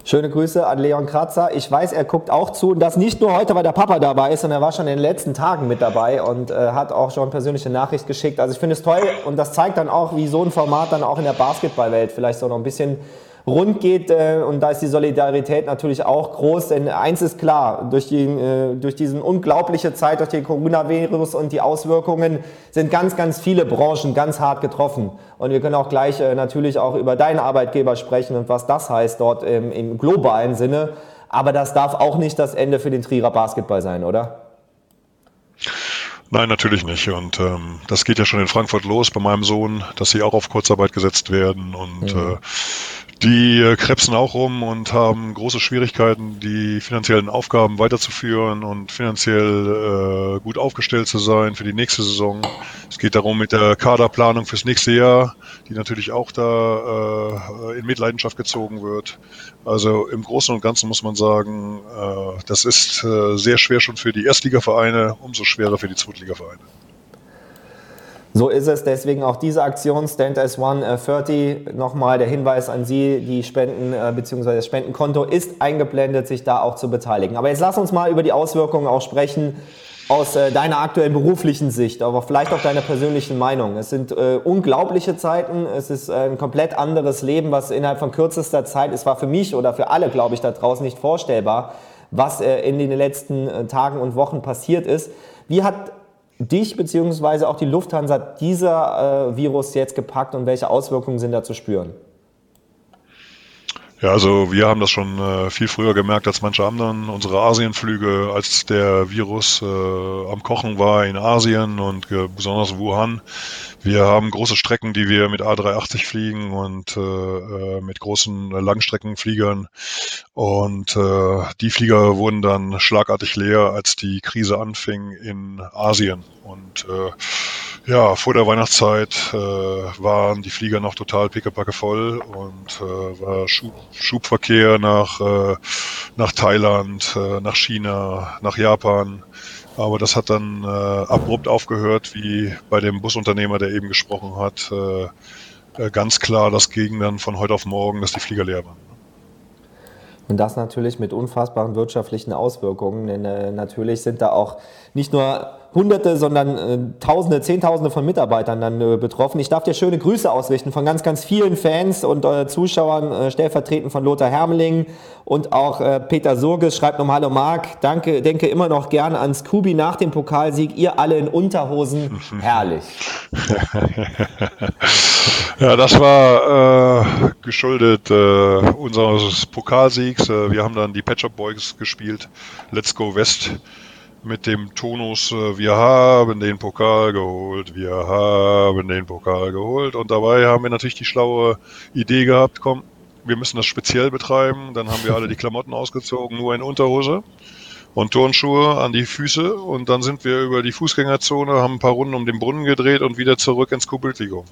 Schöne Grüße an Leon Kratzer. Ich weiß, er guckt auch zu und das nicht nur heute, weil der Papa dabei ist, sondern er war schon in den letzten Tagen mit dabei und äh, hat auch schon persönliche Nachricht geschickt. Also ich finde es toll und das zeigt dann auch, wie so ein Format dann auch in der Basketballwelt vielleicht so noch ein bisschen rund geht. Äh, und da ist die Solidarität natürlich auch groß. Denn eins ist klar, durch, die, äh, durch diese unglaubliche Zeit, durch den Coronavirus und die Auswirkungen sind ganz, ganz viele Branchen ganz hart getroffen. Und wir können auch gleich äh, natürlich auch über deinen Arbeitgeber sprechen und was das heißt dort im, im globalen Sinne. Aber das darf auch nicht das Ende für den Trierer Basketball sein, oder? Nein, natürlich nicht. Und ähm, das geht ja schon in Frankfurt los bei meinem Sohn, dass sie auch auf Kurzarbeit gesetzt werden. Und mhm. äh, die äh, krebsen auch rum und haben große Schwierigkeiten, die finanziellen Aufgaben weiterzuführen und finanziell äh, gut aufgestellt zu sein für die nächste Saison. Es geht darum mit der Kaderplanung fürs nächste Jahr, die natürlich auch da äh, in Mitleidenschaft gezogen wird. Also im Großen und Ganzen muss man sagen, äh, das ist äh, sehr schwer schon für die Erstligavereine, umso schwerer für die Zweitligavereine. So ist es. Deswegen auch diese Aktion Stand as One 30. Äh, Nochmal der Hinweis an Sie, die Spenden äh, bzw. das Spendenkonto ist eingeblendet, sich da auch zu beteiligen. Aber jetzt lass uns mal über die Auswirkungen auch sprechen aus äh, deiner aktuellen beruflichen Sicht, aber vielleicht auch deiner persönlichen Meinung. Es sind äh, unglaubliche Zeiten, es ist ein komplett anderes Leben, was innerhalb von kürzester Zeit, es war für mich oder für alle, glaube ich, da draußen nicht vorstellbar, was äh, in den letzten äh, Tagen und Wochen passiert ist. Wie hat dich bzw. auch die Lufthansa dieser äh, Virus jetzt gepackt und welche Auswirkungen sind da zu spüren? Ja, also wir haben das schon äh, viel früher gemerkt als manche anderen. Unsere Asienflüge, als der Virus äh, am Kochen war in Asien und äh, besonders Wuhan. Wir haben große Strecken, die wir mit A380 fliegen und äh, äh, mit großen Langstreckenfliegern. Und äh, die Flieger wurden dann schlagartig leer, als die Krise anfing in Asien. Und äh, ja, vor der Weihnachtszeit äh, waren die Flieger noch total pickepacke voll und äh, war Schub, Schubverkehr nach, äh, nach Thailand, äh, nach China, nach Japan. Aber das hat dann äh, abrupt aufgehört, wie bei dem Busunternehmer, der eben gesprochen hat. Äh, äh ganz klar, das ging dann von heute auf morgen, dass die Flieger leer waren. Und das natürlich mit unfassbaren wirtschaftlichen Auswirkungen, denn äh, natürlich sind da auch nicht nur Hunderte, sondern äh, Tausende, Zehntausende von Mitarbeitern dann äh, betroffen. Ich darf dir schöne Grüße ausrichten von ganz, ganz vielen Fans und äh, Zuschauern, äh, stellvertretend von Lothar Hermeling und auch äh, Peter Surges schreibt nochmal Hallo Marc, danke, denke immer noch gerne an Scooby nach dem Pokalsieg, ihr alle in Unterhosen, herrlich. ja, das war äh, geschuldet unseres Pokalsiegs. wir haben dann die Patch Up Boys gespielt, Let's Go West mit dem Tonus, äh, wir haben den Pokal geholt, wir haben den Pokal geholt. Und dabei haben wir natürlich die schlaue Idee gehabt, komm, wir müssen das speziell betreiben. Dann haben wir alle die Klamotten ausgezogen, nur in Unterhose und Turnschuhe an die Füße. Und dann sind wir über die Fußgängerzone, haben ein paar Runden um den Brunnen gedreht und wieder zurück ins Kubiltigo.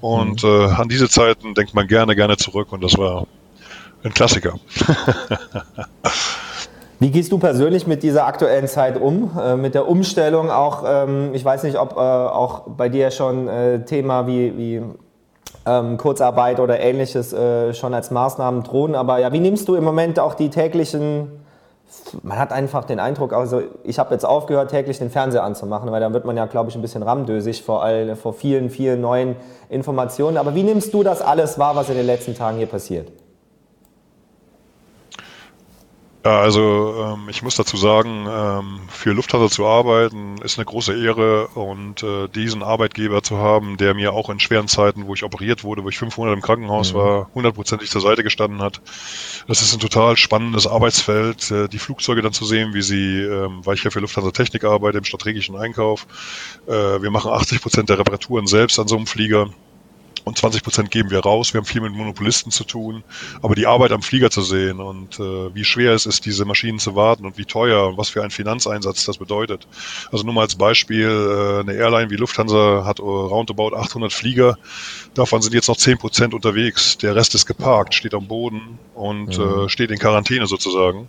Und mhm. äh, an diese Zeiten denkt man gerne, gerne zurück. Und das war ein Klassiker. Wie gehst du persönlich mit dieser aktuellen Zeit um, äh, mit der Umstellung auch? Ähm, ich weiß nicht, ob äh, auch bei dir schon äh, Thema wie, wie ähm, Kurzarbeit oder ähnliches äh, schon als Maßnahmen drohen, aber ja, wie nimmst du im Moment auch die täglichen man hat einfach den Eindruck, also ich habe jetzt aufgehört, täglich den Fernseher anzumachen, weil dann wird man ja, glaube ich, ein bisschen ramdösig vor, all, vor vielen, vielen neuen Informationen. Aber wie nimmst du das alles wahr, was in den letzten Tagen hier passiert? Ja, also ähm, ich muss dazu sagen, ähm, für Lufthansa zu arbeiten ist eine große Ehre und äh, diesen Arbeitgeber zu haben, der mir auch in schweren Zeiten, wo ich operiert wurde, wo ich 500 im Krankenhaus mhm. war, hundertprozentig zur Seite gestanden hat. Das ist ein total spannendes Arbeitsfeld. Äh, die Flugzeuge dann zu sehen, wie sie, ähm, weil ich ja für Lufthansa Technik arbeite, im strategischen Einkauf. Äh, wir machen 80 Prozent der Reparaturen selbst an so einem Flieger. Und 20 Prozent geben wir raus. Wir haben viel mit Monopolisten zu tun. Aber die Arbeit am Flieger zu sehen und äh, wie schwer es ist, diese Maschinen zu warten und wie teuer und was für ein Finanzeinsatz das bedeutet. Also nur mal als Beispiel, äh, eine Airline wie Lufthansa hat roundabout 800 Flieger. Davon sind jetzt noch 10 Prozent unterwegs. Der Rest ist geparkt, steht am Boden und mhm. äh, steht in Quarantäne sozusagen.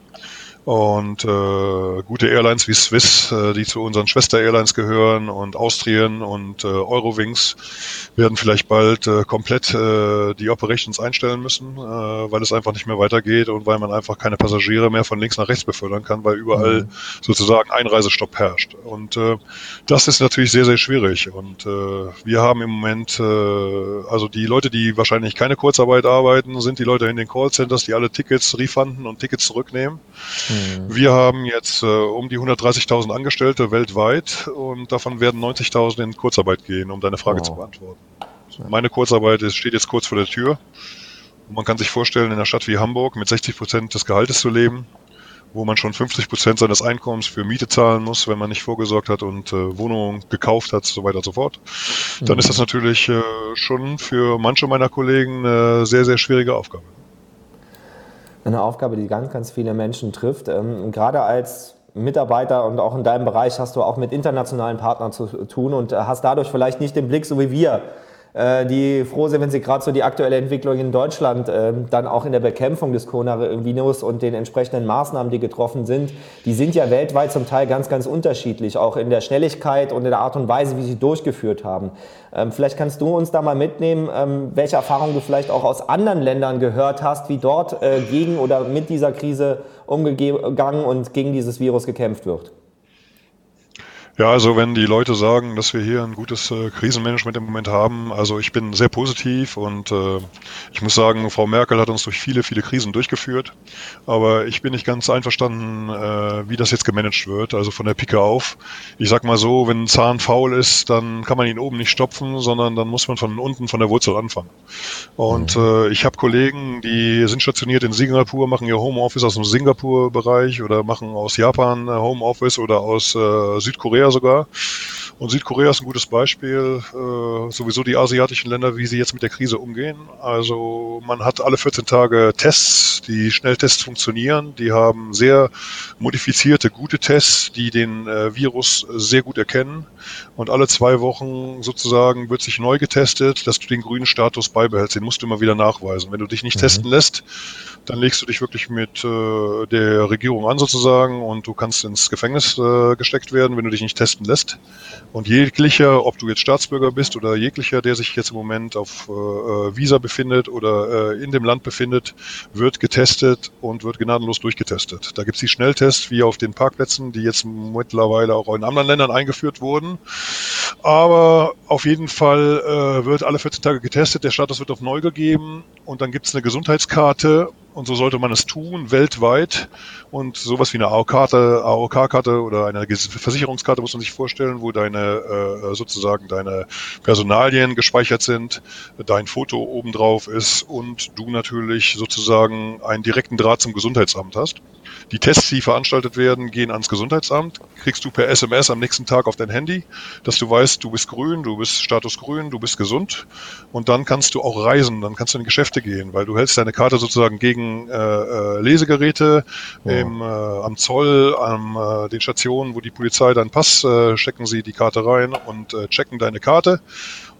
Und äh, gute Airlines wie Swiss, äh, die zu unseren Schwester-Airlines gehören und Austrian und äh, Eurowings werden vielleicht bald äh, komplett äh, die Operations einstellen müssen, äh, weil es einfach nicht mehr weitergeht und weil man einfach keine Passagiere mehr von links nach rechts befördern kann, weil überall mhm. sozusagen Einreisestopp herrscht. Und äh, das ist natürlich sehr, sehr schwierig. Und äh, wir haben im Moment, äh, also die Leute, die wahrscheinlich keine Kurzarbeit arbeiten, sind die Leute in den Callcenters, die alle Tickets refunden und Tickets zurücknehmen. Mhm. Wir haben jetzt äh, um die 130.000 Angestellte weltweit und davon werden 90.000 in Kurzarbeit gehen, um deine Frage wow. zu beantworten. Meine Kurzarbeit ist, steht jetzt kurz vor der Tür. Und man kann sich vorstellen, in einer Stadt wie Hamburg mit 60 Prozent des Gehaltes zu leben, wo man schon 50 Prozent seines Einkommens für Miete zahlen muss, wenn man nicht vorgesorgt hat und äh, Wohnungen gekauft hat, so weiter und so fort. Dann mhm. ist das natürlich äh, schon für manche meiner Kollegen eine sehr, sehr schwierige Aufgabe eine Aufgabe, die ganz, ganz viele Menschen trifft. Ähm, gerade als Mitarbeiter und auch in deinem Bereich hast du auch mit internationalen Partnern zu tun und hast dadurch vielleicht nicht den Blick, so wie wir, äh, die froh sind, wenn sie gerade so die aktuelle Entwicklung in Deutschland äh, dann auch in der Bekämpfung des Coronavirus und den entsprechenden Maßnahmen, die getroffen sind, die sind ja weltweit zum Teil ganz, ganz unterschiedlich, auch in der Schnelligkeit und in der Art und Weise, wie sie durchgeführt haben. Ähm, vielleicht kannst du uns da mal mitnehmen, ähm, welche Erfahrungen du vielleicht auch aus anderen Ländern gehört hast, wie dort äh, gegen oder mit dieser Krise umgegangen und gegen dieses Virus gekämpft wird. Ja, also wenn die Leute sagen, dass wir hier ein gutes äh, Krisenmanagement im Moment haben, also ich bin sehr positiv und äh, ich muss sagen, Frau Merkel hat uns durch viele, viele Krisen durchgeführt, aber ich bin nicht ganz einverstanden, äh, wie das jetzt gemanagt wird, also von der Pike auf. Ich sag mal so, wenn ein Zahn faul ist, dann kann man ihn oben nicht stopfen, sondern dann muss man von unten, von der Wurzel anfangen. Und mhm. äh, ich habe Kollegen, die sind stationiert in Singapur, machen ihr Homeoffice aus dem Singapur-Bereich oder machen aus Japan äh, Homeoffice oder aus äh, Südkorea sogar. Und Südkorea ist ein gutes Beispiel. Äh, sowieso die asiatischen Länder, wie sie jetzt mit der Krise umgehen. Also man hat alle 14 Tage Tests. Die Schnelltests funktionieren. Die haben sehr modifizierte, gute Tests, die den äh, Virus sehr gut erkennen. Und alle zwei Wochen sozusagen wird sich neu getestet, dass du den grünen Status beibehältst. Den musst du immer wieder nachweisen. Wenn du dich nicht mhm. testen lässt, dann legst du dich wirklich mit äh, der Regierung an sozusagen und du kannst ins Gefängnis äh, gesteckt werden, wenn du dich nicht testen lässt. Und jeglicher, ob du jetzt Staatsbürger bist oder jeglicher, der sich jetzt im Moment auf äh, äh, Visa befindet oder äh, in dem Land befindet, wird getestet und wird gnadenlos durchgetestet. Da gibt es die Schnelltests wie auf den Parkplätzen, die jetzt mittlerweile auch in anderen Ländern eingeführt wurden. Aber auf jeden Fall äh, wird alle 14 Tage getestet, der Status wird auf neu gegeben und dann gibt es eine Gesundheitskarte und so sollte man es tun, weltweit. Und sowas wie eine AOK-Karte AOK oder eine Versicherungskarte muss man sich vorstellen, wo deine äh, sozusagen deine Personalien gespeichert sind, dein Foto obendrauf ist und du natürlich sozusagen einen direkten Draht zum Gesundheitsamt hast. Die Tests, die veranstaltet werden, gehen ans Gesundheitsamt, kriegst du per SMS am nächsten Tag auf dein Handy, dass du weißt, du bist grün, du bist Status grün, du bist gesund. Und dann kannst du auch reisen, dann kannst du in Geschäfte gehen, weil du hältst deine Karte sozusagen gegen äh, äh, Lesegeräte ja. im, äh, am Zoll, an äh, den Stationen, wo die Polizei deinen Pass äh, stecken sie die Karte rein und äh, checken deine Karte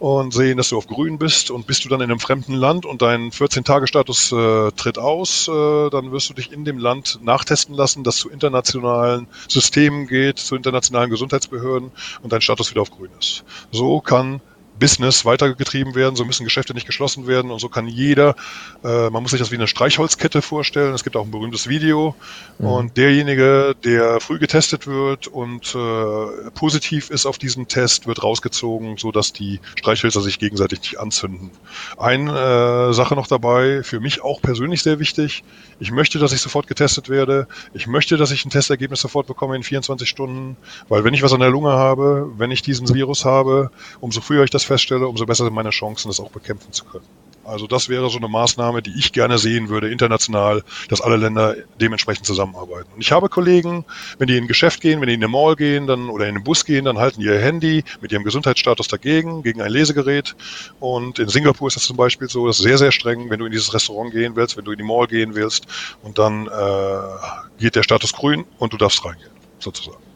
und sehen, dass du auf grün bist und bist du dann in einem fremden Land und dein 14-Tage-Status äh, tritt aus, äh, dann wirst du dich in dem Land nachtesten lassen, das zu internationalen Systemen geht, zu internationalen Gesundheitsbehörden und dein Status wieder auf grün ist. So kann Business weitergetrieben werden, so müssen Geschäfte nicht geschlossen werden und so kann jeder, äh, man muss sich das wie eine Streichholzkette vorstellen, es gibt auch ein berühmtes Video mhm. und derjenige, der früh getestet wird und äh, positiv ist auf diesen Test, wird rausgezogen, so dass die Streichhölzer sich gegenseitig nicht anzünden. Eine äh, Sache noch dabei, für mich auch persönlich sehr wichtig, ich möchte, dass ich sofort getestet werde, ich möchte, dass ich ein Testergebnis sofort bekomme in 24 Stunden, weil wenn ich was an der Lunge habe, wenn ich diesen Virus habe, umso früher ich das feststelle, umso besser sind meine Chancen, das auch bekämpfen zu können. Also das wäre so eine Maßnahme, die ich gerne sehen würde, international, dass alle Länder dementsprechend zusammenarbeiten. Und ich habe Kollegen, wenn die in ein Geschäft gehen, wenn die in eine Mall gehen dann, oder in den Bus gehen, dann halten die ihr Handy mit ihrem Gesundheitsstatus dagegen, gegen ein Lesegerät. Und in Singapur ist das zum Beispiel so, das ist sehr, sehr streng, wenn du in dieses Restaurant gehen willst, wenn du in die Mall gehen willst und dann äh, geht der Status grün und du darfst reingehen, sozusagen.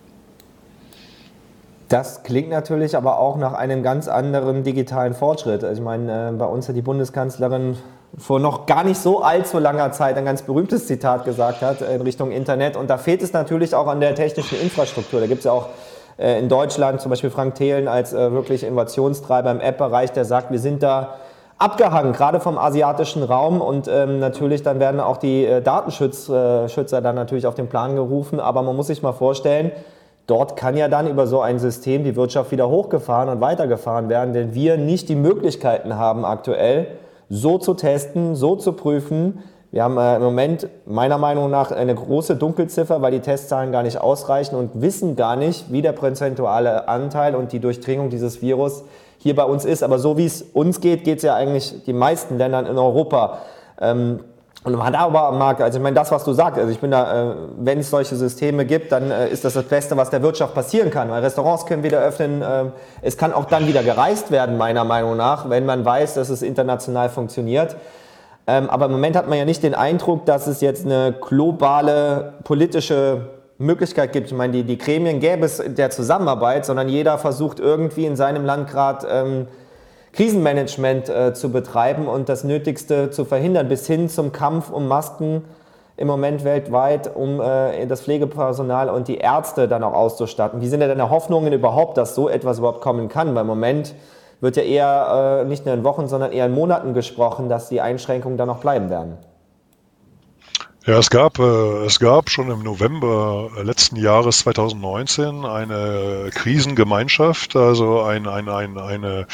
Das klingt natürlich aber auch nach einem ganz anderen digitalen Fortschritt. Also ich meine, äh, bei uns hat die Bundeskanzlerin vor noch gar nicht so allzu langer Zeit ein ganz berühmtes Zitat gesagt hat in Richtung Internet. Und da fehlt es natürlich auch an der technischen Infrastruktur. Da gibt es ja auch äh, in Deutschland zum Beispiel Frank Thelen als äh, wirklich Innovationstreiber im App-Bereich, der sagt, wir sind da abgehangen, gerade vom asiatischen Raum. Und ähm, natürlich dann werden auch die äh, Datenschützer äh, dann natürlich auf den Plan gerufen. Aber man muss sich mal vorstellen, Dort kann ja dann über so ein System die Wirtschaft wieder hochgefahren und weitergefahren werden, denn wir nicht die Möglichkeiten haben aktuell, so zu testen, so zu prüfen. Wir haben äh, im Moment meiner Meinung nach eine große Dunkelziffer, weil die Testzahlen gar nicht ausreichen und wissen gar nicht, wie der prozentuale Anteil und die Durchdringung dieses Virus hier bei uns ist. Aber so wie es uns geht, geht es ja eigentlich die meisten Ländern in Europa. Ähm, und man hat aber Markt, also ich meine, das, was du sagst, also ich bin da, äh, wenn es solche Systeme gibt, dann äh, ist das das Beste, was der Wirtschaft passieren kann. Weil Restaurants können wieder öffnen, äh, es kann auch dann wieder gereist werden, meiner Meinung nach, wenn man weiß, dass es international funktioniert. Ähm, aber im Moment hat man ja nicht den Eindruck, dass es jetzt eine globale politische Möglichkeit gibt. Ich meine, die, die Gremien gäbe es der Zusammenarbeit, sondern jeder versucht irgendwie in seinem Land gerade ähm, Krisenmanagement äh, zu betreiben und das Nötigste zu verhindern, bis hin zum Kampf um Masken im Moment weltweit, um äh, das Pflegepersonal und die Ärzte dann auch auszustatten. Wie sind denn deine Hoffnungen überhaupt, dass so etwas überhaupt kommen kann? Weil im Moment wird ja eher äh, nicht nur in Wochen, sondern eher in Monaten gesprochen, dass die Einschränkungen dann noch bleiben werden. Ja, es gab, äh, es gab schon im November letzten Jahres 2019 eine Krisengemeinschaft, also ein, ein, ein, eine,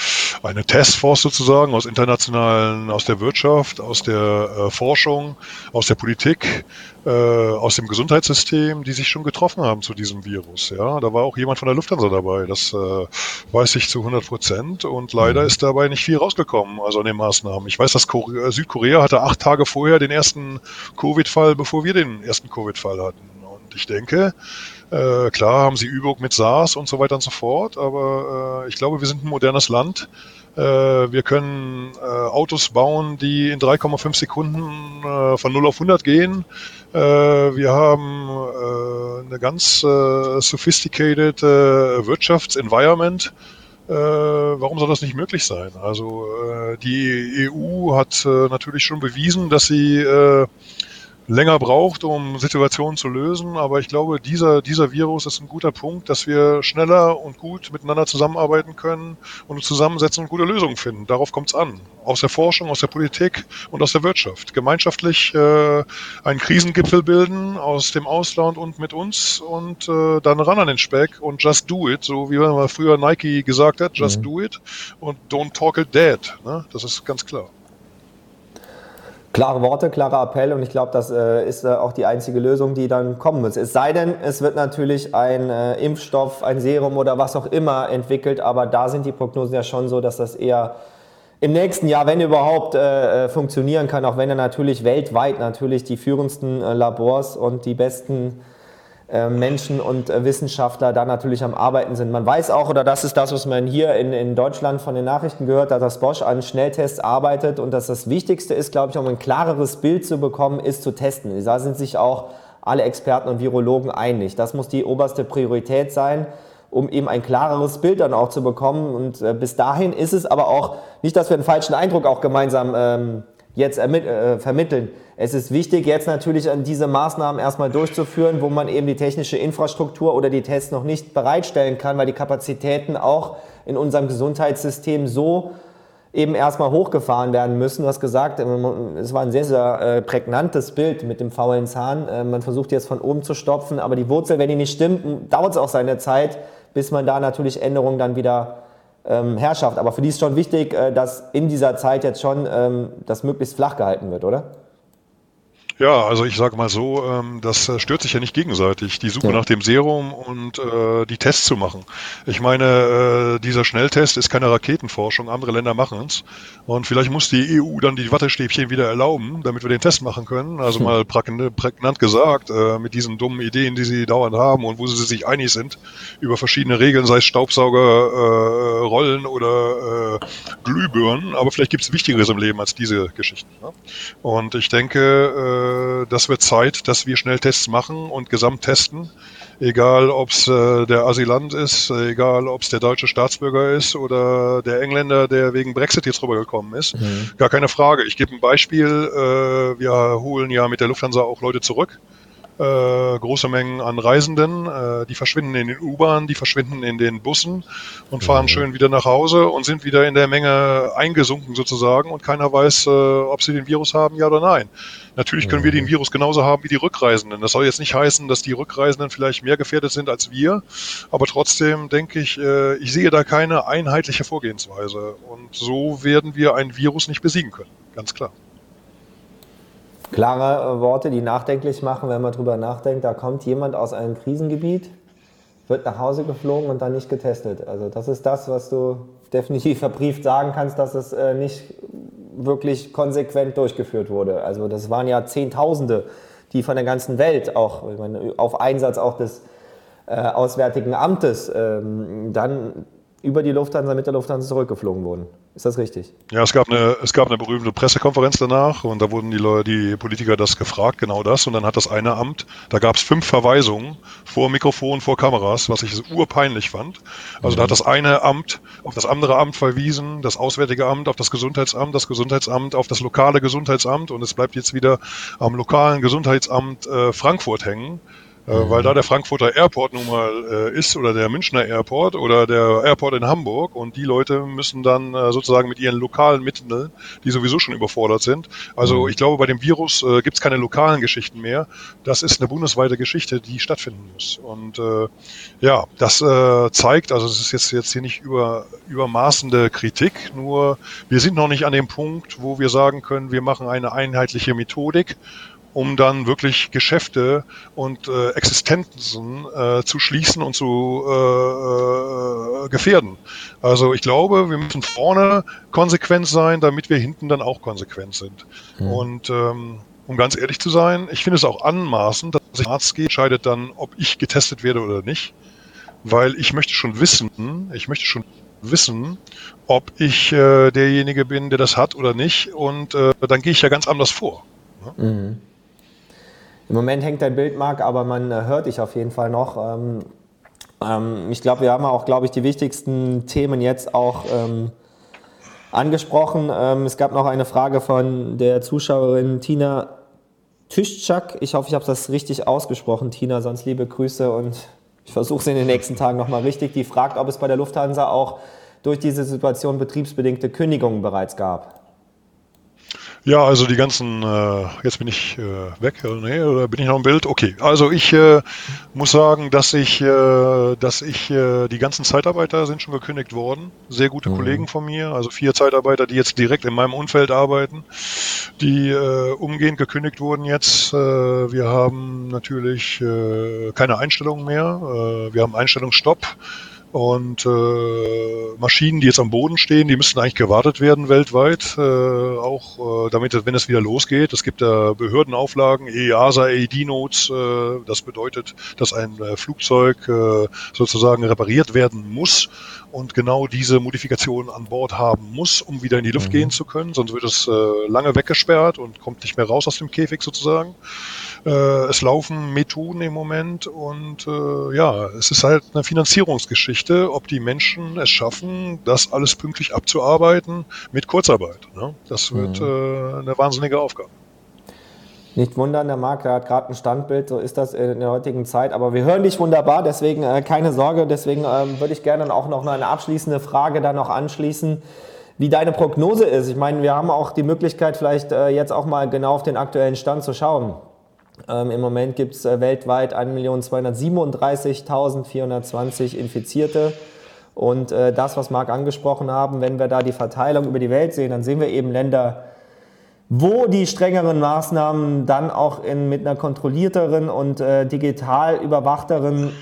eine Taskforce sozusagen aus internationalen, aus der Wirtschaft, aus der äh, Forschung, aus der Politik, aus dem Gesundheitssystem, die sich schon getroffen haben zu diesem Virus. Ja, da war auch jemand von der Lufthansa dabei. Das äh, weiß ich zu 100 Prozent. Und leider mhm. ist dabei nicht viel rausgekommen, also an den Maßnahmen. Ich weiß, dass Korea, Südkorea hatte acht Tage vorher den ersten Covid-Fall, bevor wir den ersten Covid-Fall hatten. Und ich denke, äh, klar haben sie Übung mit SARS und so weiter und so fort, aber äh, ich glaube, wir sind ein modernes Land. Äh, wir können äh, Autos bauen, die in 3,5 Sekunden äh, von 0 auf 100 gehen. Wir haben eine ganz sophisticated Wirtschaftsenvironment. Warum soll das nicht möglich sein? Also die EU hat natürlich schon bewiesen, dass sie länger braucht, um Situationen zu lösen. Aber ich glaube, dieser, dieser Virus ist ein guter Punkt, dass wir schneller und gut miteinander zusammenarbeiten können und uns zusammensetzen und gute Lösungen finden. Darauf kommt es an. Aus der Forschung, aus der Politik und aus der Wirtschaft. Gemeinschaftlich äh, einen Krisengipfel bilden aus dem Ausland und mit uns und äh, dann ran an den Speck und just do it, so wie man früher Nike gesagt hat, just mhm. do it und don't talk it dead. Ne? Das ist ganz klar. Klare Worte, klarer Appell und ich glaube, das äh, ist äh, auch die einzige Lösung, die dann kommen muss. Es sei denn, es wird natürlich ein äh, Impfstoff, ein Serum oder was auch immer entwickelt, aber da sind die Prognosen ja schon so, dass das eher im nächsten Jahr, wenn überhaupt, äh, äh, funktionieren kann, auch wenn er natürlich weltweit natürlich die führendsten äh, Labors und die besten Menschen und äh, Wissenschaftler da natürlich am Arbeiten sind. Man weiß auch, oder das ist das, was man hier in, in Deutschland von den Nachrichten gehört hat, dass Bosch an Schnelltests arbeitet und dass das Wichtigste ist, glaube ich, um ein klareres Bild zu bekommen, ist zu testen. Da sind sich auch alle Experten und Virologen einig. Das muss die oberste Priorität sein um eben ein klareres Bild dann auch zu bekommen. Und äh, bis dahin ist es aber auch nicht, dass wir einen falschen Eindruck auch gemeinsam ähm, jetzt äh, vermitteln. Es ist wichtig, jetzt natürlich an diese Maßnahmen erstmal durchzuführen, wo man eben die technische Infrastruktur oder die Tests noch nicht bereitstellen kann, weil die Kapazitäten auch in unserem Gesundheitssystem so eben erstmal hochgefahren werden müssen. Du hast gesagt, äh, es war ein sehr, sehr äh, prägnantes Bild mit dem faulen Zahn. Äh, man versucht jetzt von oben zu stopfen, aber die Wurzel, wenn die nicht stimmt, dauert es auch seine Zeit, bis man da natürlich Änderungen dann wieder ähm, Herrschaft. Aber für die ist schon wichtig, äh, dass in dieser Zeit jetzt schon ähm, das möglichst flach gehalten wird, oder? Ja, also ich sage mal so, ähm, das äh, stört sich ja nicht gegenseitig. Die Suche Ja. nach dem Serum und äh, die Tests zu machen. Ich meine, äh, dieser Schnelltest ist keine Raketenforschung. Andere Länder machen es. Und vielleicht muss die EU dann die Wattestäbchen wieder erlauben, damit wir den Test machen können. Also mal prägnant gesagt, äh, mit diesen dummen Ideen, die sie dauernd haben und wo sie sich einig sind über verschiedene Regeln, sei es Staubsauger, äh, Rollen oder äh, Glühbirnen. Aber vielleicht gibt es Wichtigeres im Leben als diese Geschichten. Ne? Und ich denke, äh, das wird Zeit, dass wir Schnelltests machen und gesamt testen. Egal, ob es äh, der Asylant ist, egal, ob es der deutsche Staatsbürger ist oder der Engländer, der wegen Brexit jetzt rübergekommen ist. Gar keine Frage. Ich gebe ein Beispiel. Äh, wir holen ja mit der Lufthansa auch Leute zurück äh, große Mengen an Reisenden, äh, die verschwinden in den U-Bahnen, die verschwinden in den Bussen und fahren schön wieder nach Hause und sind wieder in der Menge eingesunken sozusagen. Und keiner weiß, äh, ob sie den Virus haben, ja oder nein. Natürlich können wir den Virus genauso haben wie die Rückreisenden. Das soll jetzt nicht heißen, dass die Rückreisenden vielleicht mehr gefährdet sind als wir, aber trotzdem denke ich, äh, ich sehe da keine einheitliche Vorgehensweise. Und so werden wir ein Virus nicht besiegen können, ganz klar. Klare äh, Worte, die nachdenklich machen, wenn man drüber nachdenkt. Da kommt jemand aus einem Krisengebiet, wird nach Hause geflogen und dann nicht getestet. Also das ist das, was du definitiv verbrieft sagen kannst, dass es äh, nicht wirklich konsequent durchgeführt wurde. Also das waren ja Zehntausende, die von der ganzen Welt auch meine, auf Einsatz auch des äh, Auswärtigen Amtes ähm, dann über die Lufthansa mit der Lufthansa zurückgeflogen wurden. Ist das richtig? Ja, es gab eine, es gab eine berühmte Pressekonferenz danach und da wurden die Leute, die Politiker das gefragt, genau das. Und dann hat das eine Amt, da gab es fünf Verweisungen vor Mikrofon, vor Kameras, was ich urpeinlich fand. Also da hat das eine Amt auf das andere Amt verwiesen, das Auswärtige Amt auf das Gesundheitsamt, das Gesundheitsamt auf das lokale Gesundheitsamt und es bleibt jetzt wieder am lokalen Gesundheitsamt äh, Frankfurt hängen. Äh, Weil da der Frankfurter Airport nun mal äh, ist oder der Münchner Airport oder der Airport in Hamburg und die Leute müssen dann äh, sozusagen mit ihren lokalen Mitteln, die sowieso schon überfordert sind. Also ich glaube, bei dem Virus gibt es keine lokalen Geschichten mehr. Das ist eine bundesweite Geschichte, die stattfinden muss. Und äh, ja, das äh, zeigt, also es ist jetzt, jetzt hier nicht über, übermaßende Kritik, nur wir sind noch nicht an dem Punkt, wo wir sagen können, wir machen eine einheitliche Methodik um dann wirklich Geschäfte und äh, Existenzen äh, zu schließen und zu äh, äh, gefährden. Also ich glaube, wir müssen vorne konsequent sein, damit wir hinten dann auch konsequent sind. Und ähm, um ganz ehrlich zu sein, ich finde es auch anmaßend, dass ich Arzt gehe, entscheidet dann, ob ich getestet werde oder nicht, weil ich möchte schon wissen, ich möchte schon wissen, ob ich äh, derjenige bin, der das hat oder nicht. Und äh, dann gehe ich ja ganz anders vor. Im Moment hängt dein Bild, Marc, aber man äh, hört dich auf jeden Fall noch. Ähm, ähm, ich glaube, wir haben auch, glaube ich, die wichtigsten Themen jetzt auch ähm, angesprochen. Ähm, es gab noch eine Frage von der Zuschauerin Tina Tischczak. Ich hoffe, ich habe das richtig ausgesprochen, Tina. Sonst liebe Grüße und ich versuche es in den nächsten Tagen nochmal richtig. Die fragt, ob es bei der Lufthansa auch durch diese Situation betriebsbedingte Kündigungen bereits gab. Ja, also die ganzen, äh, jetzt bin ich äh, weg, oder, nee, oder bin ich noch im Bild? Okay, also ich äh, muss sagen, dass ich, äh, dass ich, äh, die ganzen Zeitarbeiter sind schon gekündigt worden. Sehr gute Kollegen von mir, also vier Zeitarbeiter, die jetzt direkt in meinem Umfeld arbeiten, die äh, umgehend gekündigt wurden jetzt. Äh, wir haben natürlich äh, keine Einstellungen mehr, äh, wir haben Einstellungsstopp. Und äh, Maschinen, die jetzt am Boden stehen, die müssten eigentlich gewartet werden weltweit, äh, auch äh, damit, wenn es wieder losgeht. Es gibt da Behördenauflagen, EASA, AED-Notes. Äh, das bedeutet, dass ein äh, Flugzeug äh, sozusagen repariert werden muss und genau diese Modifikation an Bord haben muss, um wieder in die Luft gehen zu können. Sonst wird es äh, lange weggesperrt und kommt nicht mehr raus aus dem Käfig sozusagen. Äh, es laufen Methoden im Moment und äh, ja, es ist halt eine Finanzierungsgeschichte, ob die Menschen es schaffen, das alles pünktlich abzuarbeiten mit Kurzarbeit. Ne? Das wird äh, eine wahnsinnige Aufgabe. Nicht wundern, der Marc, der hat gerade ein Standbild, so ist das in der heutigen Zeit. Aber wir hören dich wunderbar, deswegen äh, keine Sorge. Deswegen ähm, würde ich gerne auch noch eine abschließende Frage dann noch anschließen, wie deine Prognose ist. Ich meine, wir haben auch die Möglichkeit, vielleicht äh, jetzt auch mal genau auf den aktuellen Stand zu schauen. Ähm, Im Moment gibt es äh, weltweit 1.237.420 Infizierte. Und äh, das, was Marc angesprochen haben, wenn wir da die Verteilung über die Welt sehen, dann sehen wir eben Länder wo die strengeren Maßnahmen dann auch in, mit einer kontrollierteren und äh, digital überwachteren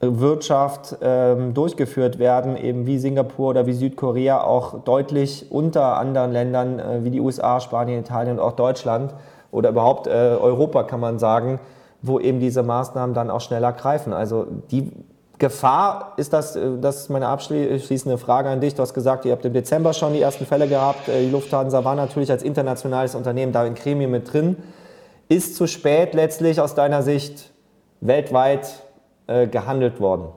Wirtschaft ähm, durchgeführt werden, eben wie Singapur oder wie Südkorea auch deutlich unter anderen Ländern äh, wie die USA, Spanien, Italien und auch Deutschland oder überhaupt äh, Europa kann man sagen, wo eben diese Maßnahmen dann auch schneller greifen. Also die Gefahr ist das, äh, das ist meine abschließende Frage an dich. Du hast gesagt, ihr habt im Dezember schon die ersten Fälle gehabt. Äh, die Lufthansa war natürlich als internationales Unternehmen da in Gremien mit drin. Ist zu spät letztlich aus deiner Sicht weltweit äh, gehandelt worden?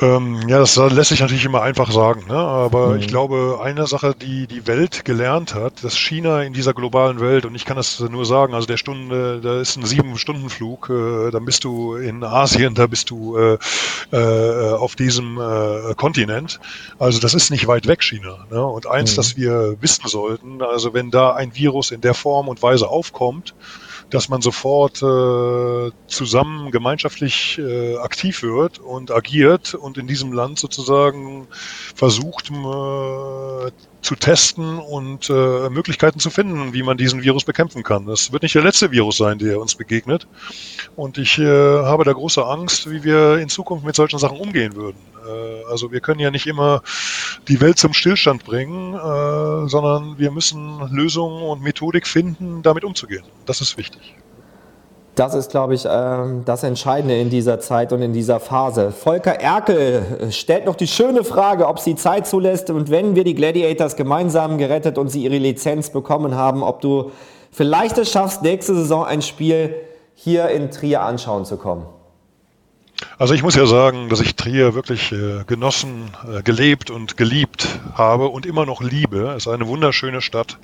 Ähm, ja, das lässt sich natürlich immer einfach sagen, ne? aber mhm. ich glaube, eine Sache, die die Welt gelernt hat, dass China in dieser globalen Welt, und ich kann das nur sagen, also der Stunde, da ist ein Sieben-Stunden-Flug, äh, dann bist du in Asien, da bist du äh, äh, auf diesem äh, Kontinent, also das ist nicht weit weg, China. Ne? Und eins, mhm. das wir wissen sollten, also wenn da ein Virus in der Form und Weise aufkommt, dass man sofort äh, zusammen gemeinschaftlich äh, aktiv wird und agiert und in diesem Land sozusagen versucht äh, zu testen und äh, Möglichkeiten zu finden, wie man diesen Virus bekämpfen kann. Das wird nicht der letzte Virus sein, der uns begegnet. Und ich äh, habe da große Angst, wie wir in Zukunft mit solchen Sachen umgehen würden. Äh, also wir können ja nicht immer die Welt zum Stillstand bringen, äh, sondern wir müssen Lösungen und Methodik finden, damit umzugehen. Das ist wichtig. Das ist, glaube ich, ähm, das Entscheidende in dieser Zeit und in dieser Phase. Volker Erkel stellt noch die schöne Frage, ob sie Zeit zulässt und wenn wir die Gladiators gemeinsam gerettet und sie ihre Lizenz bekommen haben, ob du vielleicht es schaffst, nächste Saison ein Spiel hier in Trier anschauen zu kommen. Also ich muss ja sagen, dass ich Trier wirklich äh, genossen, äh, gelebt und geliebt habe und immer noch liebe. Es ist eine wunderschöne Stadt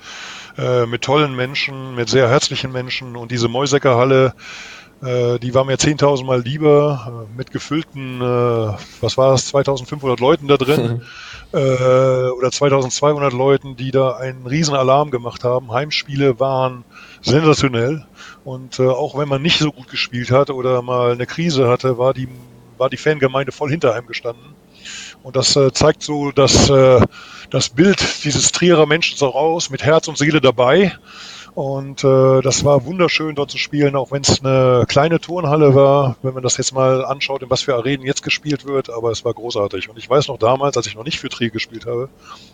äh, mit tollen Menschen, mit sehr herzlichen Menschen und diese Mäuseckerhalle, äh, die war mir 10.000 Mal lieber, äh, mit gefüllten, äh, was war das, 2.500 Leuten da drin oder 2.200 Leuten, die da einen riesen Alarm gemacht haben. Heimspiele waren sensationell. Und äh, auch wenn man nicht so gut gespielt hat oder mal eine Krise hatte, war die, war die Fangemeinde voll hinter einem gestanden. Und das äh, zeigt so dass äh, das Bild dieses Trierer Menschen auch aus, mit Herz und Seele dabei. Und äh, das war wunderschön dort zu spielen, auch wenn es eine kleine Turnhalle war, wenn man das jetzt mal anschaut, in was für Arenen jetzt gespielt wird, aber es war großartig. Und ich weiß noch damals, als ich noch nicht für Trier gespielt habe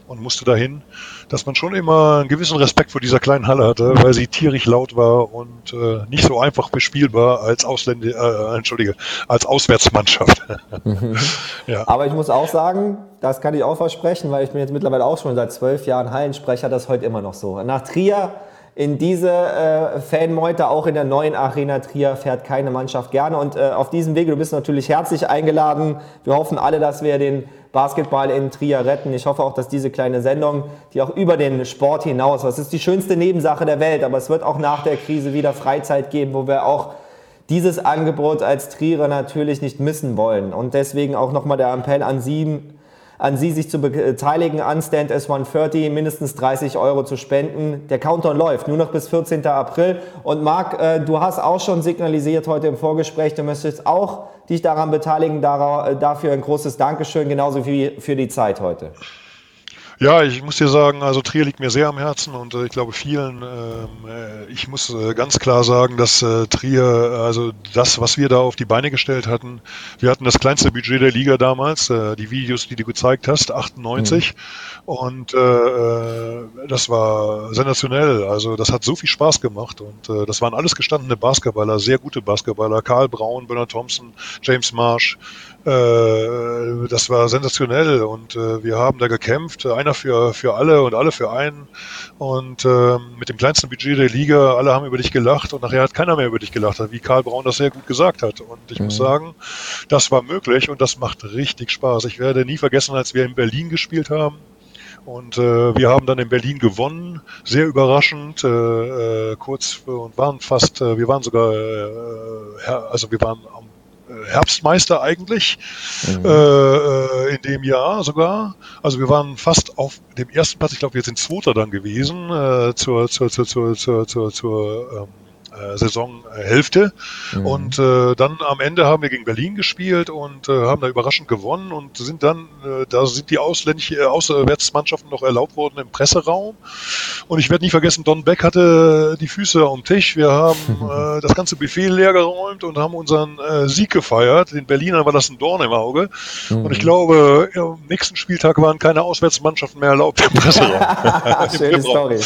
und musste dahin, dass man schon immer einen gewissen Respekt vor dieser kleinen Halle hatte, weil sie tierisch laut war und äh, nicht so einfach bespielbar als Ausländer, äh, entschuldige, als Auswärtsmannschaft. Mhm. ja. Aber ich muss auch sagen, das kann ich auch versprechen, weil ich bin jetzt mittlerweile auch schon seit zwölf Jahren Hallensprecher, das ist heute immer noch so. Nach Trier in diese äh, Fanmeute, auch in der neuen Arena Trier, fährt keine Mannschaft gerne. Und äh, auf diesem Wege, du bist natürlich herzlich eingeladen. Wir hoffen alle, dass wir den Basketball in Trier retten. Ich hoffe auch, dass diese kleine Sendung, die auch über den Sport hinaus, was ist die schönste Nebensache der Welt, aber es wird auch nach der Krise wieder Freizeit geben, wo wir auch dieses Angebot als Trierer natürlich nicht missen wollen. Und deswegen auch nochmal der Appell an Sie, an Sie, sich zu beteiligen an Stand S130, mindestens 30 Euro zu spenden. Der Countdown läuft, nur noch bis 14. April. Und Marc, äh, du hast auch schon signalisiert heute im Vorgespräch, du möchtest auch dich daran beteiligen. Äh, dafür ein großes Dankeschön, genauso wie für die Zeit heute. Ja, ich muss dir sagen, also Trier liegt mir sehr am Herzen und äh, ich glaube vielen. Ähm, äh, ich muss äh, ganz klar sagen, dass äh, Trier, also das, was wir da auf die Beine gestellt hatten, wir hatten das kleinste Budget der Liga damals, äh, die Videos, die du gezeigt hast, 98. Mhm. Und äh, das war sensationell. Also das hat so viel Spaß gemacht und das waren alles gestandene Basketballer, sehr gute Basketballer. Karl Braun, Bernard Thompson, James Marsh. Äh, das war sensationell und äh, wir haben da gekämpft. Ein einer für, für alle und alle für einen. Und äh, mit dem kleinsten Budget der Liga, alle haben über dich gelacht und nachher hat keiner mehr über dich gelacht, wie Karl Braun das sehr gut gesagt hat. Und ich mhm. muss sagen, das war möglich und das macht richtig Spaß. Ich werde nie vergessen, als wir in Berlin gespielt haben. Und äh, wir haben dann in Berlin gewonnen, sehr überraschend, äh, äh, kurz und waren fast, äh, wir waren sogar, äh, also wir waren am Herbstmeister eigentlich mhm. äh, äh, in dem Jahr sogar. Also wir waren fast auf dem ersten Platz, ich glaube, wir sind Zweiter dann gewesen äh, zur, zur, zur, zur, zur, zur, zur ähm, äh, Saisonhälfte. Mhm. Und äh, dann am Ende haben wir gegen Berlin gespielt und äh, haben da überraschend gewonnen und sind dann, äh, da sind die ausländischen äh, Auswärtsmannschaften noch erlaubt worden im Presseraum. Und ich werde nie vergessen, Don Beck hatte die Füße am Tisch. Wir haben äh, das ganze Buffet leer geräumt und haben unseren äh, Sieg gefeiert. Den Berlinern war das ein Dorn im Auge. Mhm. Und ich glaube, am nächsten Spieltag waren keine Auswärtsmannschaften mehr erlaubt im Presseraum. Schöne Story.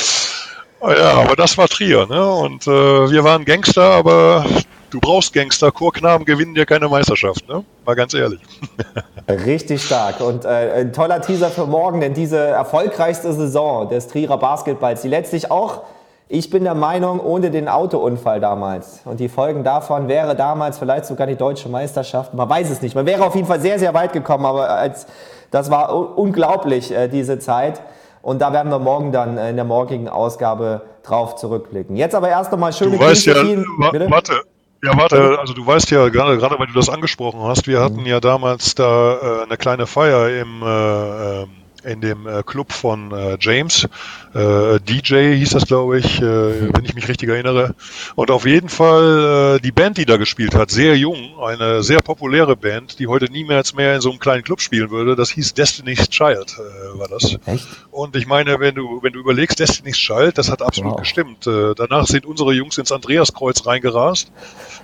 Ja, aber das war Trier, ne? Und äh, wir waren Gangster, aber du brauchst Gangster. Chorknaben gewinnen dir keine Meisterschaft, ne? Mal ganz ehrlich. Richtig stark und äh, ein toller Teaser für morgen, denn diese erfolgreichste Saison des Trierer Basketballs, die letztlich auch, ich bin der Meinung, ohne den Autounfall damals und die Folgen davon wäre damals vielleicht sogar die deutsche Meisterschaft, man weiß es nicht, man wäre auf jeden Fall sehr, sehr weit gekommen, aber als, das war unglaublich, äh, diese Zeit. Und da werden wir morgen dann äh, in der morgigen Ausgabe drauf zurückblicken. Jetzt aber erst einmal schöne du weißt Grüße. Ja, wa warte, ja, warte, also du weißt ja, gerade, gerade weil du das angesprochen hast, wir hatten mhm. ja damals da äh, eine kleine Feier im äh, ähm, in dem äh, Club von äh, James. Äh, DJ hieß das, glaube ich, äh, wenn ich mich richtig erinnere. Und auf jeden Fall äh, die Band, die da gespielt hat, sehr jung, eine sehr populäre Band, die heute niemals mehr in so einem kleinen Club spielen würde. Das hieß Destiny's Child, äh, war das. Echt? Und ich meine, wenn du, wenn du überlegst, Destiny's Child, das hat absolut wow. gestimmt. Danach sind unsere Jungs ins Andreaskreuz reingerast.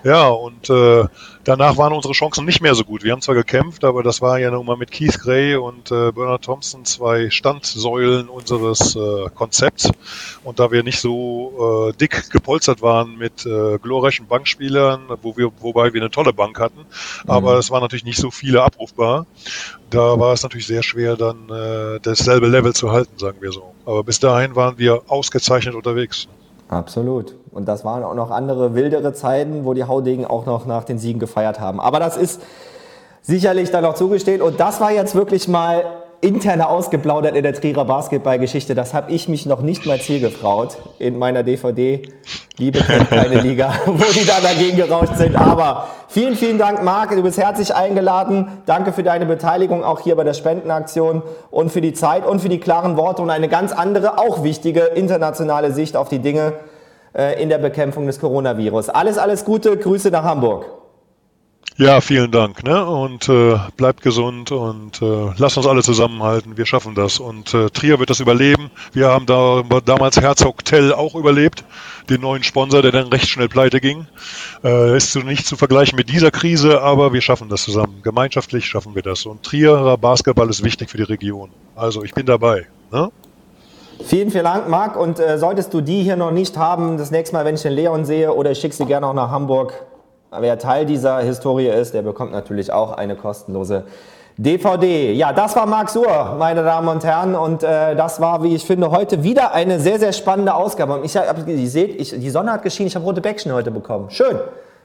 Ja, und danach waren unsere Chancen nicht mehr so gut. Wir haben zwar gekämpft, aber das war ja nun mal mit Keith Gray und Bernard Thompson zwei Standsäulen unseres äh, Konzepts. Und da wir nicht so äh, dick gepolstert waren mit äh, glorreichen Bankspielern, wo wir, wobei wir eine tolle Bank hatten, mhm. aber es waren natürlich nicht so viele abrufbar. Da war es natürlich sehr schwer, dann äh, dasselbe Level zu halten, sagen wir so. Aber bis dahin waren wir ausgezeichnet unterwegs. Absolut. Und das waren auch noch andere wildere Zeiten, wo die Haudegen auch noch nach den Siegen gefeiert haben. Aber das ist sicherlich dann noch zugestehen. Und das war jetzt wirklich mal interne ausgeplaudert in der Trierer Basketballgeschichte. Das habe ich mich noch nicht mal zielgetraut in meiner DVD. Liebe kennt keine Liga, wo die da dagegen gerauscht sind. Aber vielen, vielen Dank, Marc. Du bist herzlich eingeladen. Danke für deine Beteiligung auch hier bei der Spendenaktion und für die Zeit und für die klaren Worte und eine ganz andere, auch wichtige internationale Sicht auf die Dinge äh, in der Bekämpfung des Coronavirus. Alles, alles Gute. Grüße nach Hamburg. Ja, vielen Dank. Ne? Und äh, bleibt gesund und äh, lasst uns alle zusammenhalten. Wir schaffen das. Und äh, Trier wird das überleben. Wir haben da damals Herzog Tell auch überlebt, den neuen Sponsor, der dann recht schnell pleite ging. Äh, ist nicht zu vergleichen mit dieser Krise, aber wir schaffen das zusammen. Gemeinschaftlich schaffen wir das. Und Trierer Basketball ist wichtig für die Region. Also ich bin dabei. Ne? Vielen, vielen Dank, Marc. Und äh, solltest du die hier noch nicht haben, das nächste Mal, wenn ich den Leon sehe, oder ich schicke sie gerne auch nach Hamburg, Wer Teil dieser Historie ist, der bekommt natürlich auch eine kostenlose DVD. Ja, das war Marc Suhr, meine Damen und Herren. Und äh, das war, wie ich finde, heute wieder eine sehr, sehr spannende Ausgabe. Und ich hab, ihr seht, ich, die Sonne hat geschienen, ich habe rote Bäckchen heute bekommen. Schön.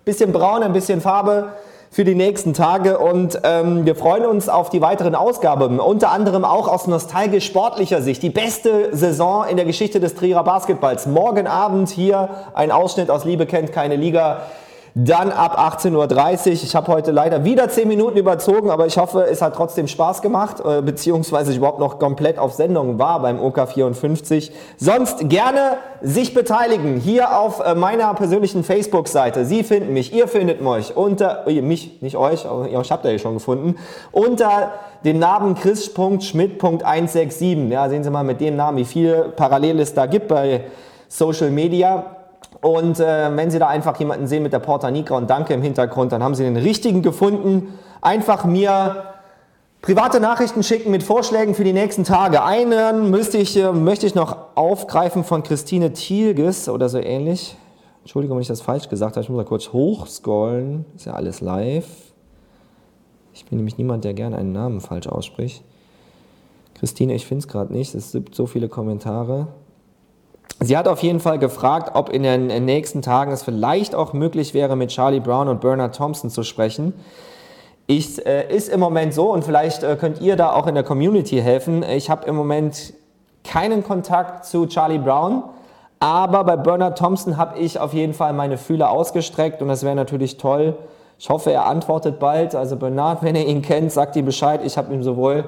Bisschen braun, ein bisschen Farbe für die nächsten Tage. Und ähm, wir freuen uns auf die weiteren Ausgaben. Unter anderem auch aus nostalgisch sportlicher Sicht. Die beste Saison in der Geschichte des Trierer Basketballs. Morgen Abend hier ein Ausschnitt aus Liebe kennt keine Liga. Dann ab 18.30 Uhr. Ich habe heute leider wieder 10 Minuten überzogen, aber ich hoffe, es hat trotzdem Spaß gemacht, äh, beziehungsweise ich überhaupt noch komplett auf Sendung war beim OK54. Sonst gerne sich beteiligen hier auf äh, meiner persönlichen Facebook-Seite. Sie finden mich, ihr findet mich unter, äh, mich, nicht euch, aber ich habt ihr schon gefunden, unter den Namen chris.schmidt.167. Ja, sehen Sie mal mit dem Namen, wie viel parallel es da gibt bei Social Media. Und äh, wenn Sie da einfach jemanden sehen mit der Porta Nigra und Danke im Hintergrund, dann haben Sie den richtigen gefunden. Einfach mir private Nachrichten schicken mit Vorschlägen für die nächsten Tage. Einen müsste ich, äh, möchte ich noch aufgreifen von Christine Thielges oder so ähnlich. Entschuldigung, wenn ich das falsch gesagt habe. Ich muss mal kurz hochscrollen. Ist ja alles live. Ich bin nämlich niemand, der gerne einen Namen falsch ausspricht. Christine, ich finde es gerade nicht. Es gibt so viele Kommentare. Sie hat auf jeden Fall gefragt, ob in den nächsten Tagen es vielleicht auch möglich wäre, mit Charlie Brown und Bernard Thompson zu sprechen. Ich, äh, ist im Moment so und vielleicht äh, könnt ihr da auch in der Community helfen. Ich habe im Moment keinen Kontakt zu Charlie Brown, aber bei Bernard Thompson habe ich auf jeden Fall meine Fühler ausgestreckt und das wäre natürlich toll. Ich hoffe, er antwortet bald. Also Bernard, wenn ihr ihn kennt, sagt ihm Bescheid. Ich habe ihm sowohl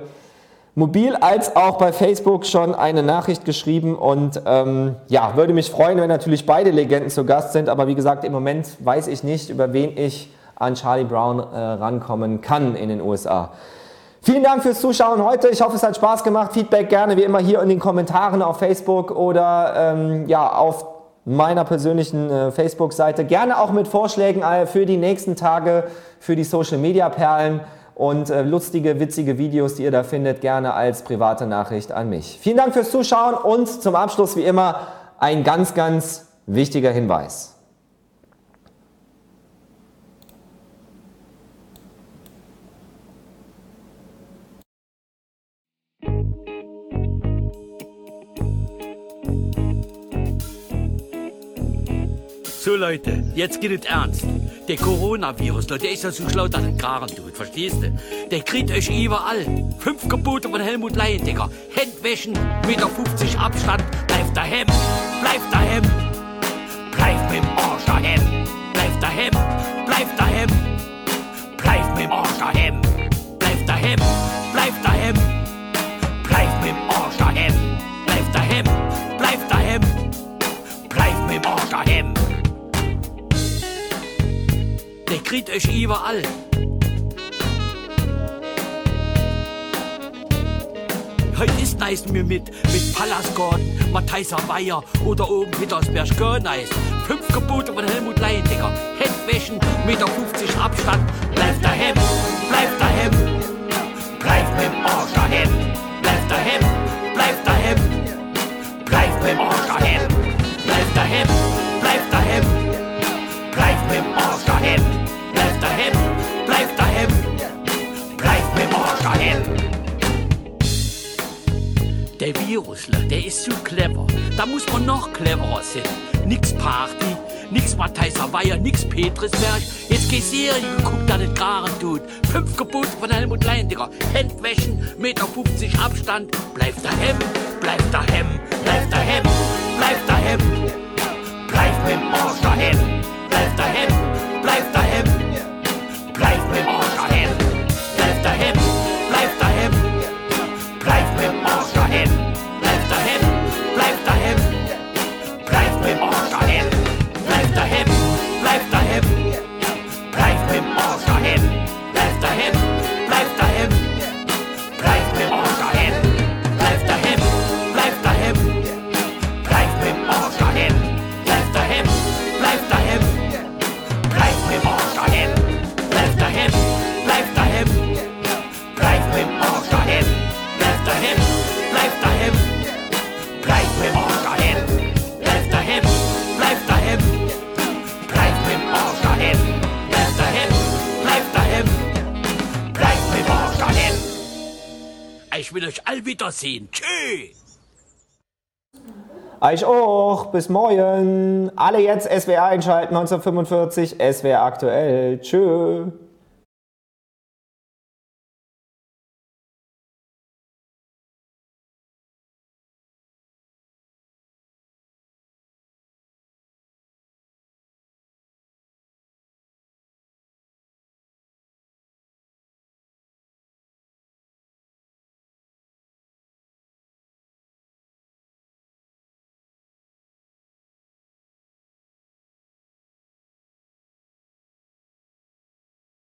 mobil als auch bei Facebook schon eine Nachricht geschrieben und ähm, ja, würde mich freuen, wenn natürlich beide Legenden zu Gast sind, aber wie gesagt, im Moment weiß ich nicht, über wen ich an Charlie Brown äh, rankommen kann in den USA. Vielen Dank fürs Zuschauen heute. Ich hoffe, es hat Spaß gemacht. Feedback gerne wie immer hier in den Kommentaren auf Facebook oder ähm, ja, auf meiner persönlichen äh, Facebook-Seite. Gerne auch mit Vorschlägen äh, für die nächsten Tage, für die Social-Media-Perlen und äh, lustige, witzige Videos, die ihr da findet, gerne als private Nachricht an mich. Vielen Dank fürs Zuschauen und zum Abschluss wie immer ein ganz, ganz wichtiger Hinweis. So Leute, jetzt geht es ernst. Der Coronavirus, der ist ja so schlau, dass er Karen tut, verstehst du? Der kriegt euch überall. Fünf Gebote von Helmut Leyen, Digga. Händwäschen, Meter 50 Abstand, bleibt daheim, bleibt daheim. Bleibt mit dem Arsch daheim, bleibt daheim, bleibt daheim. Bleibt mit dem Arsch daheim, bleibt daheim, bleibt daheim. Bleibt mit dem Arsch daheim, bleibt daheim, bleibt daheim. Bleibt mit dem Arsch daheim. Kriegt euch überall. Heute ist nice mir mit, mit Pallasgarten, Matthijser Weiher oder oben Petersberg gar nice. Fünf Gebote von Helmut Leyen, Digga. Händwäschen, Meter 50 Abstand. Bleib daheim, bleib daheim. Bleib mit Arsch daheim. Bleib daheim, bleib daheim. Bleib mit Arsch daheim. Bleib daheim, bleib daheim. Bleib mit Arsch daheim. Bleib daheim, bleib daheim. Bleib mit Arsch daheim. Der Virusler, der ist so clever. Da muss man noch cleverer sein. Nix Party, nix Matthijser Weiher, nix Petrisberg. Jetzt geh Serie geguckt, dass das Garen tut. Fünf Gebote von Helmut Leyen, Digga. Meter 50 Abstand. Bleib daheim, bleib daheim, bleib daheim, bleib daheim. Bleib mit dem Arsch daheim, bleib daheim, bleib daheim. Bleib mit will euch all wiedersehen. Tschüss. Euch auch. Bis morgen. Alle jetzt SWR einschalten. 1945 SWR aktuell. Tschö.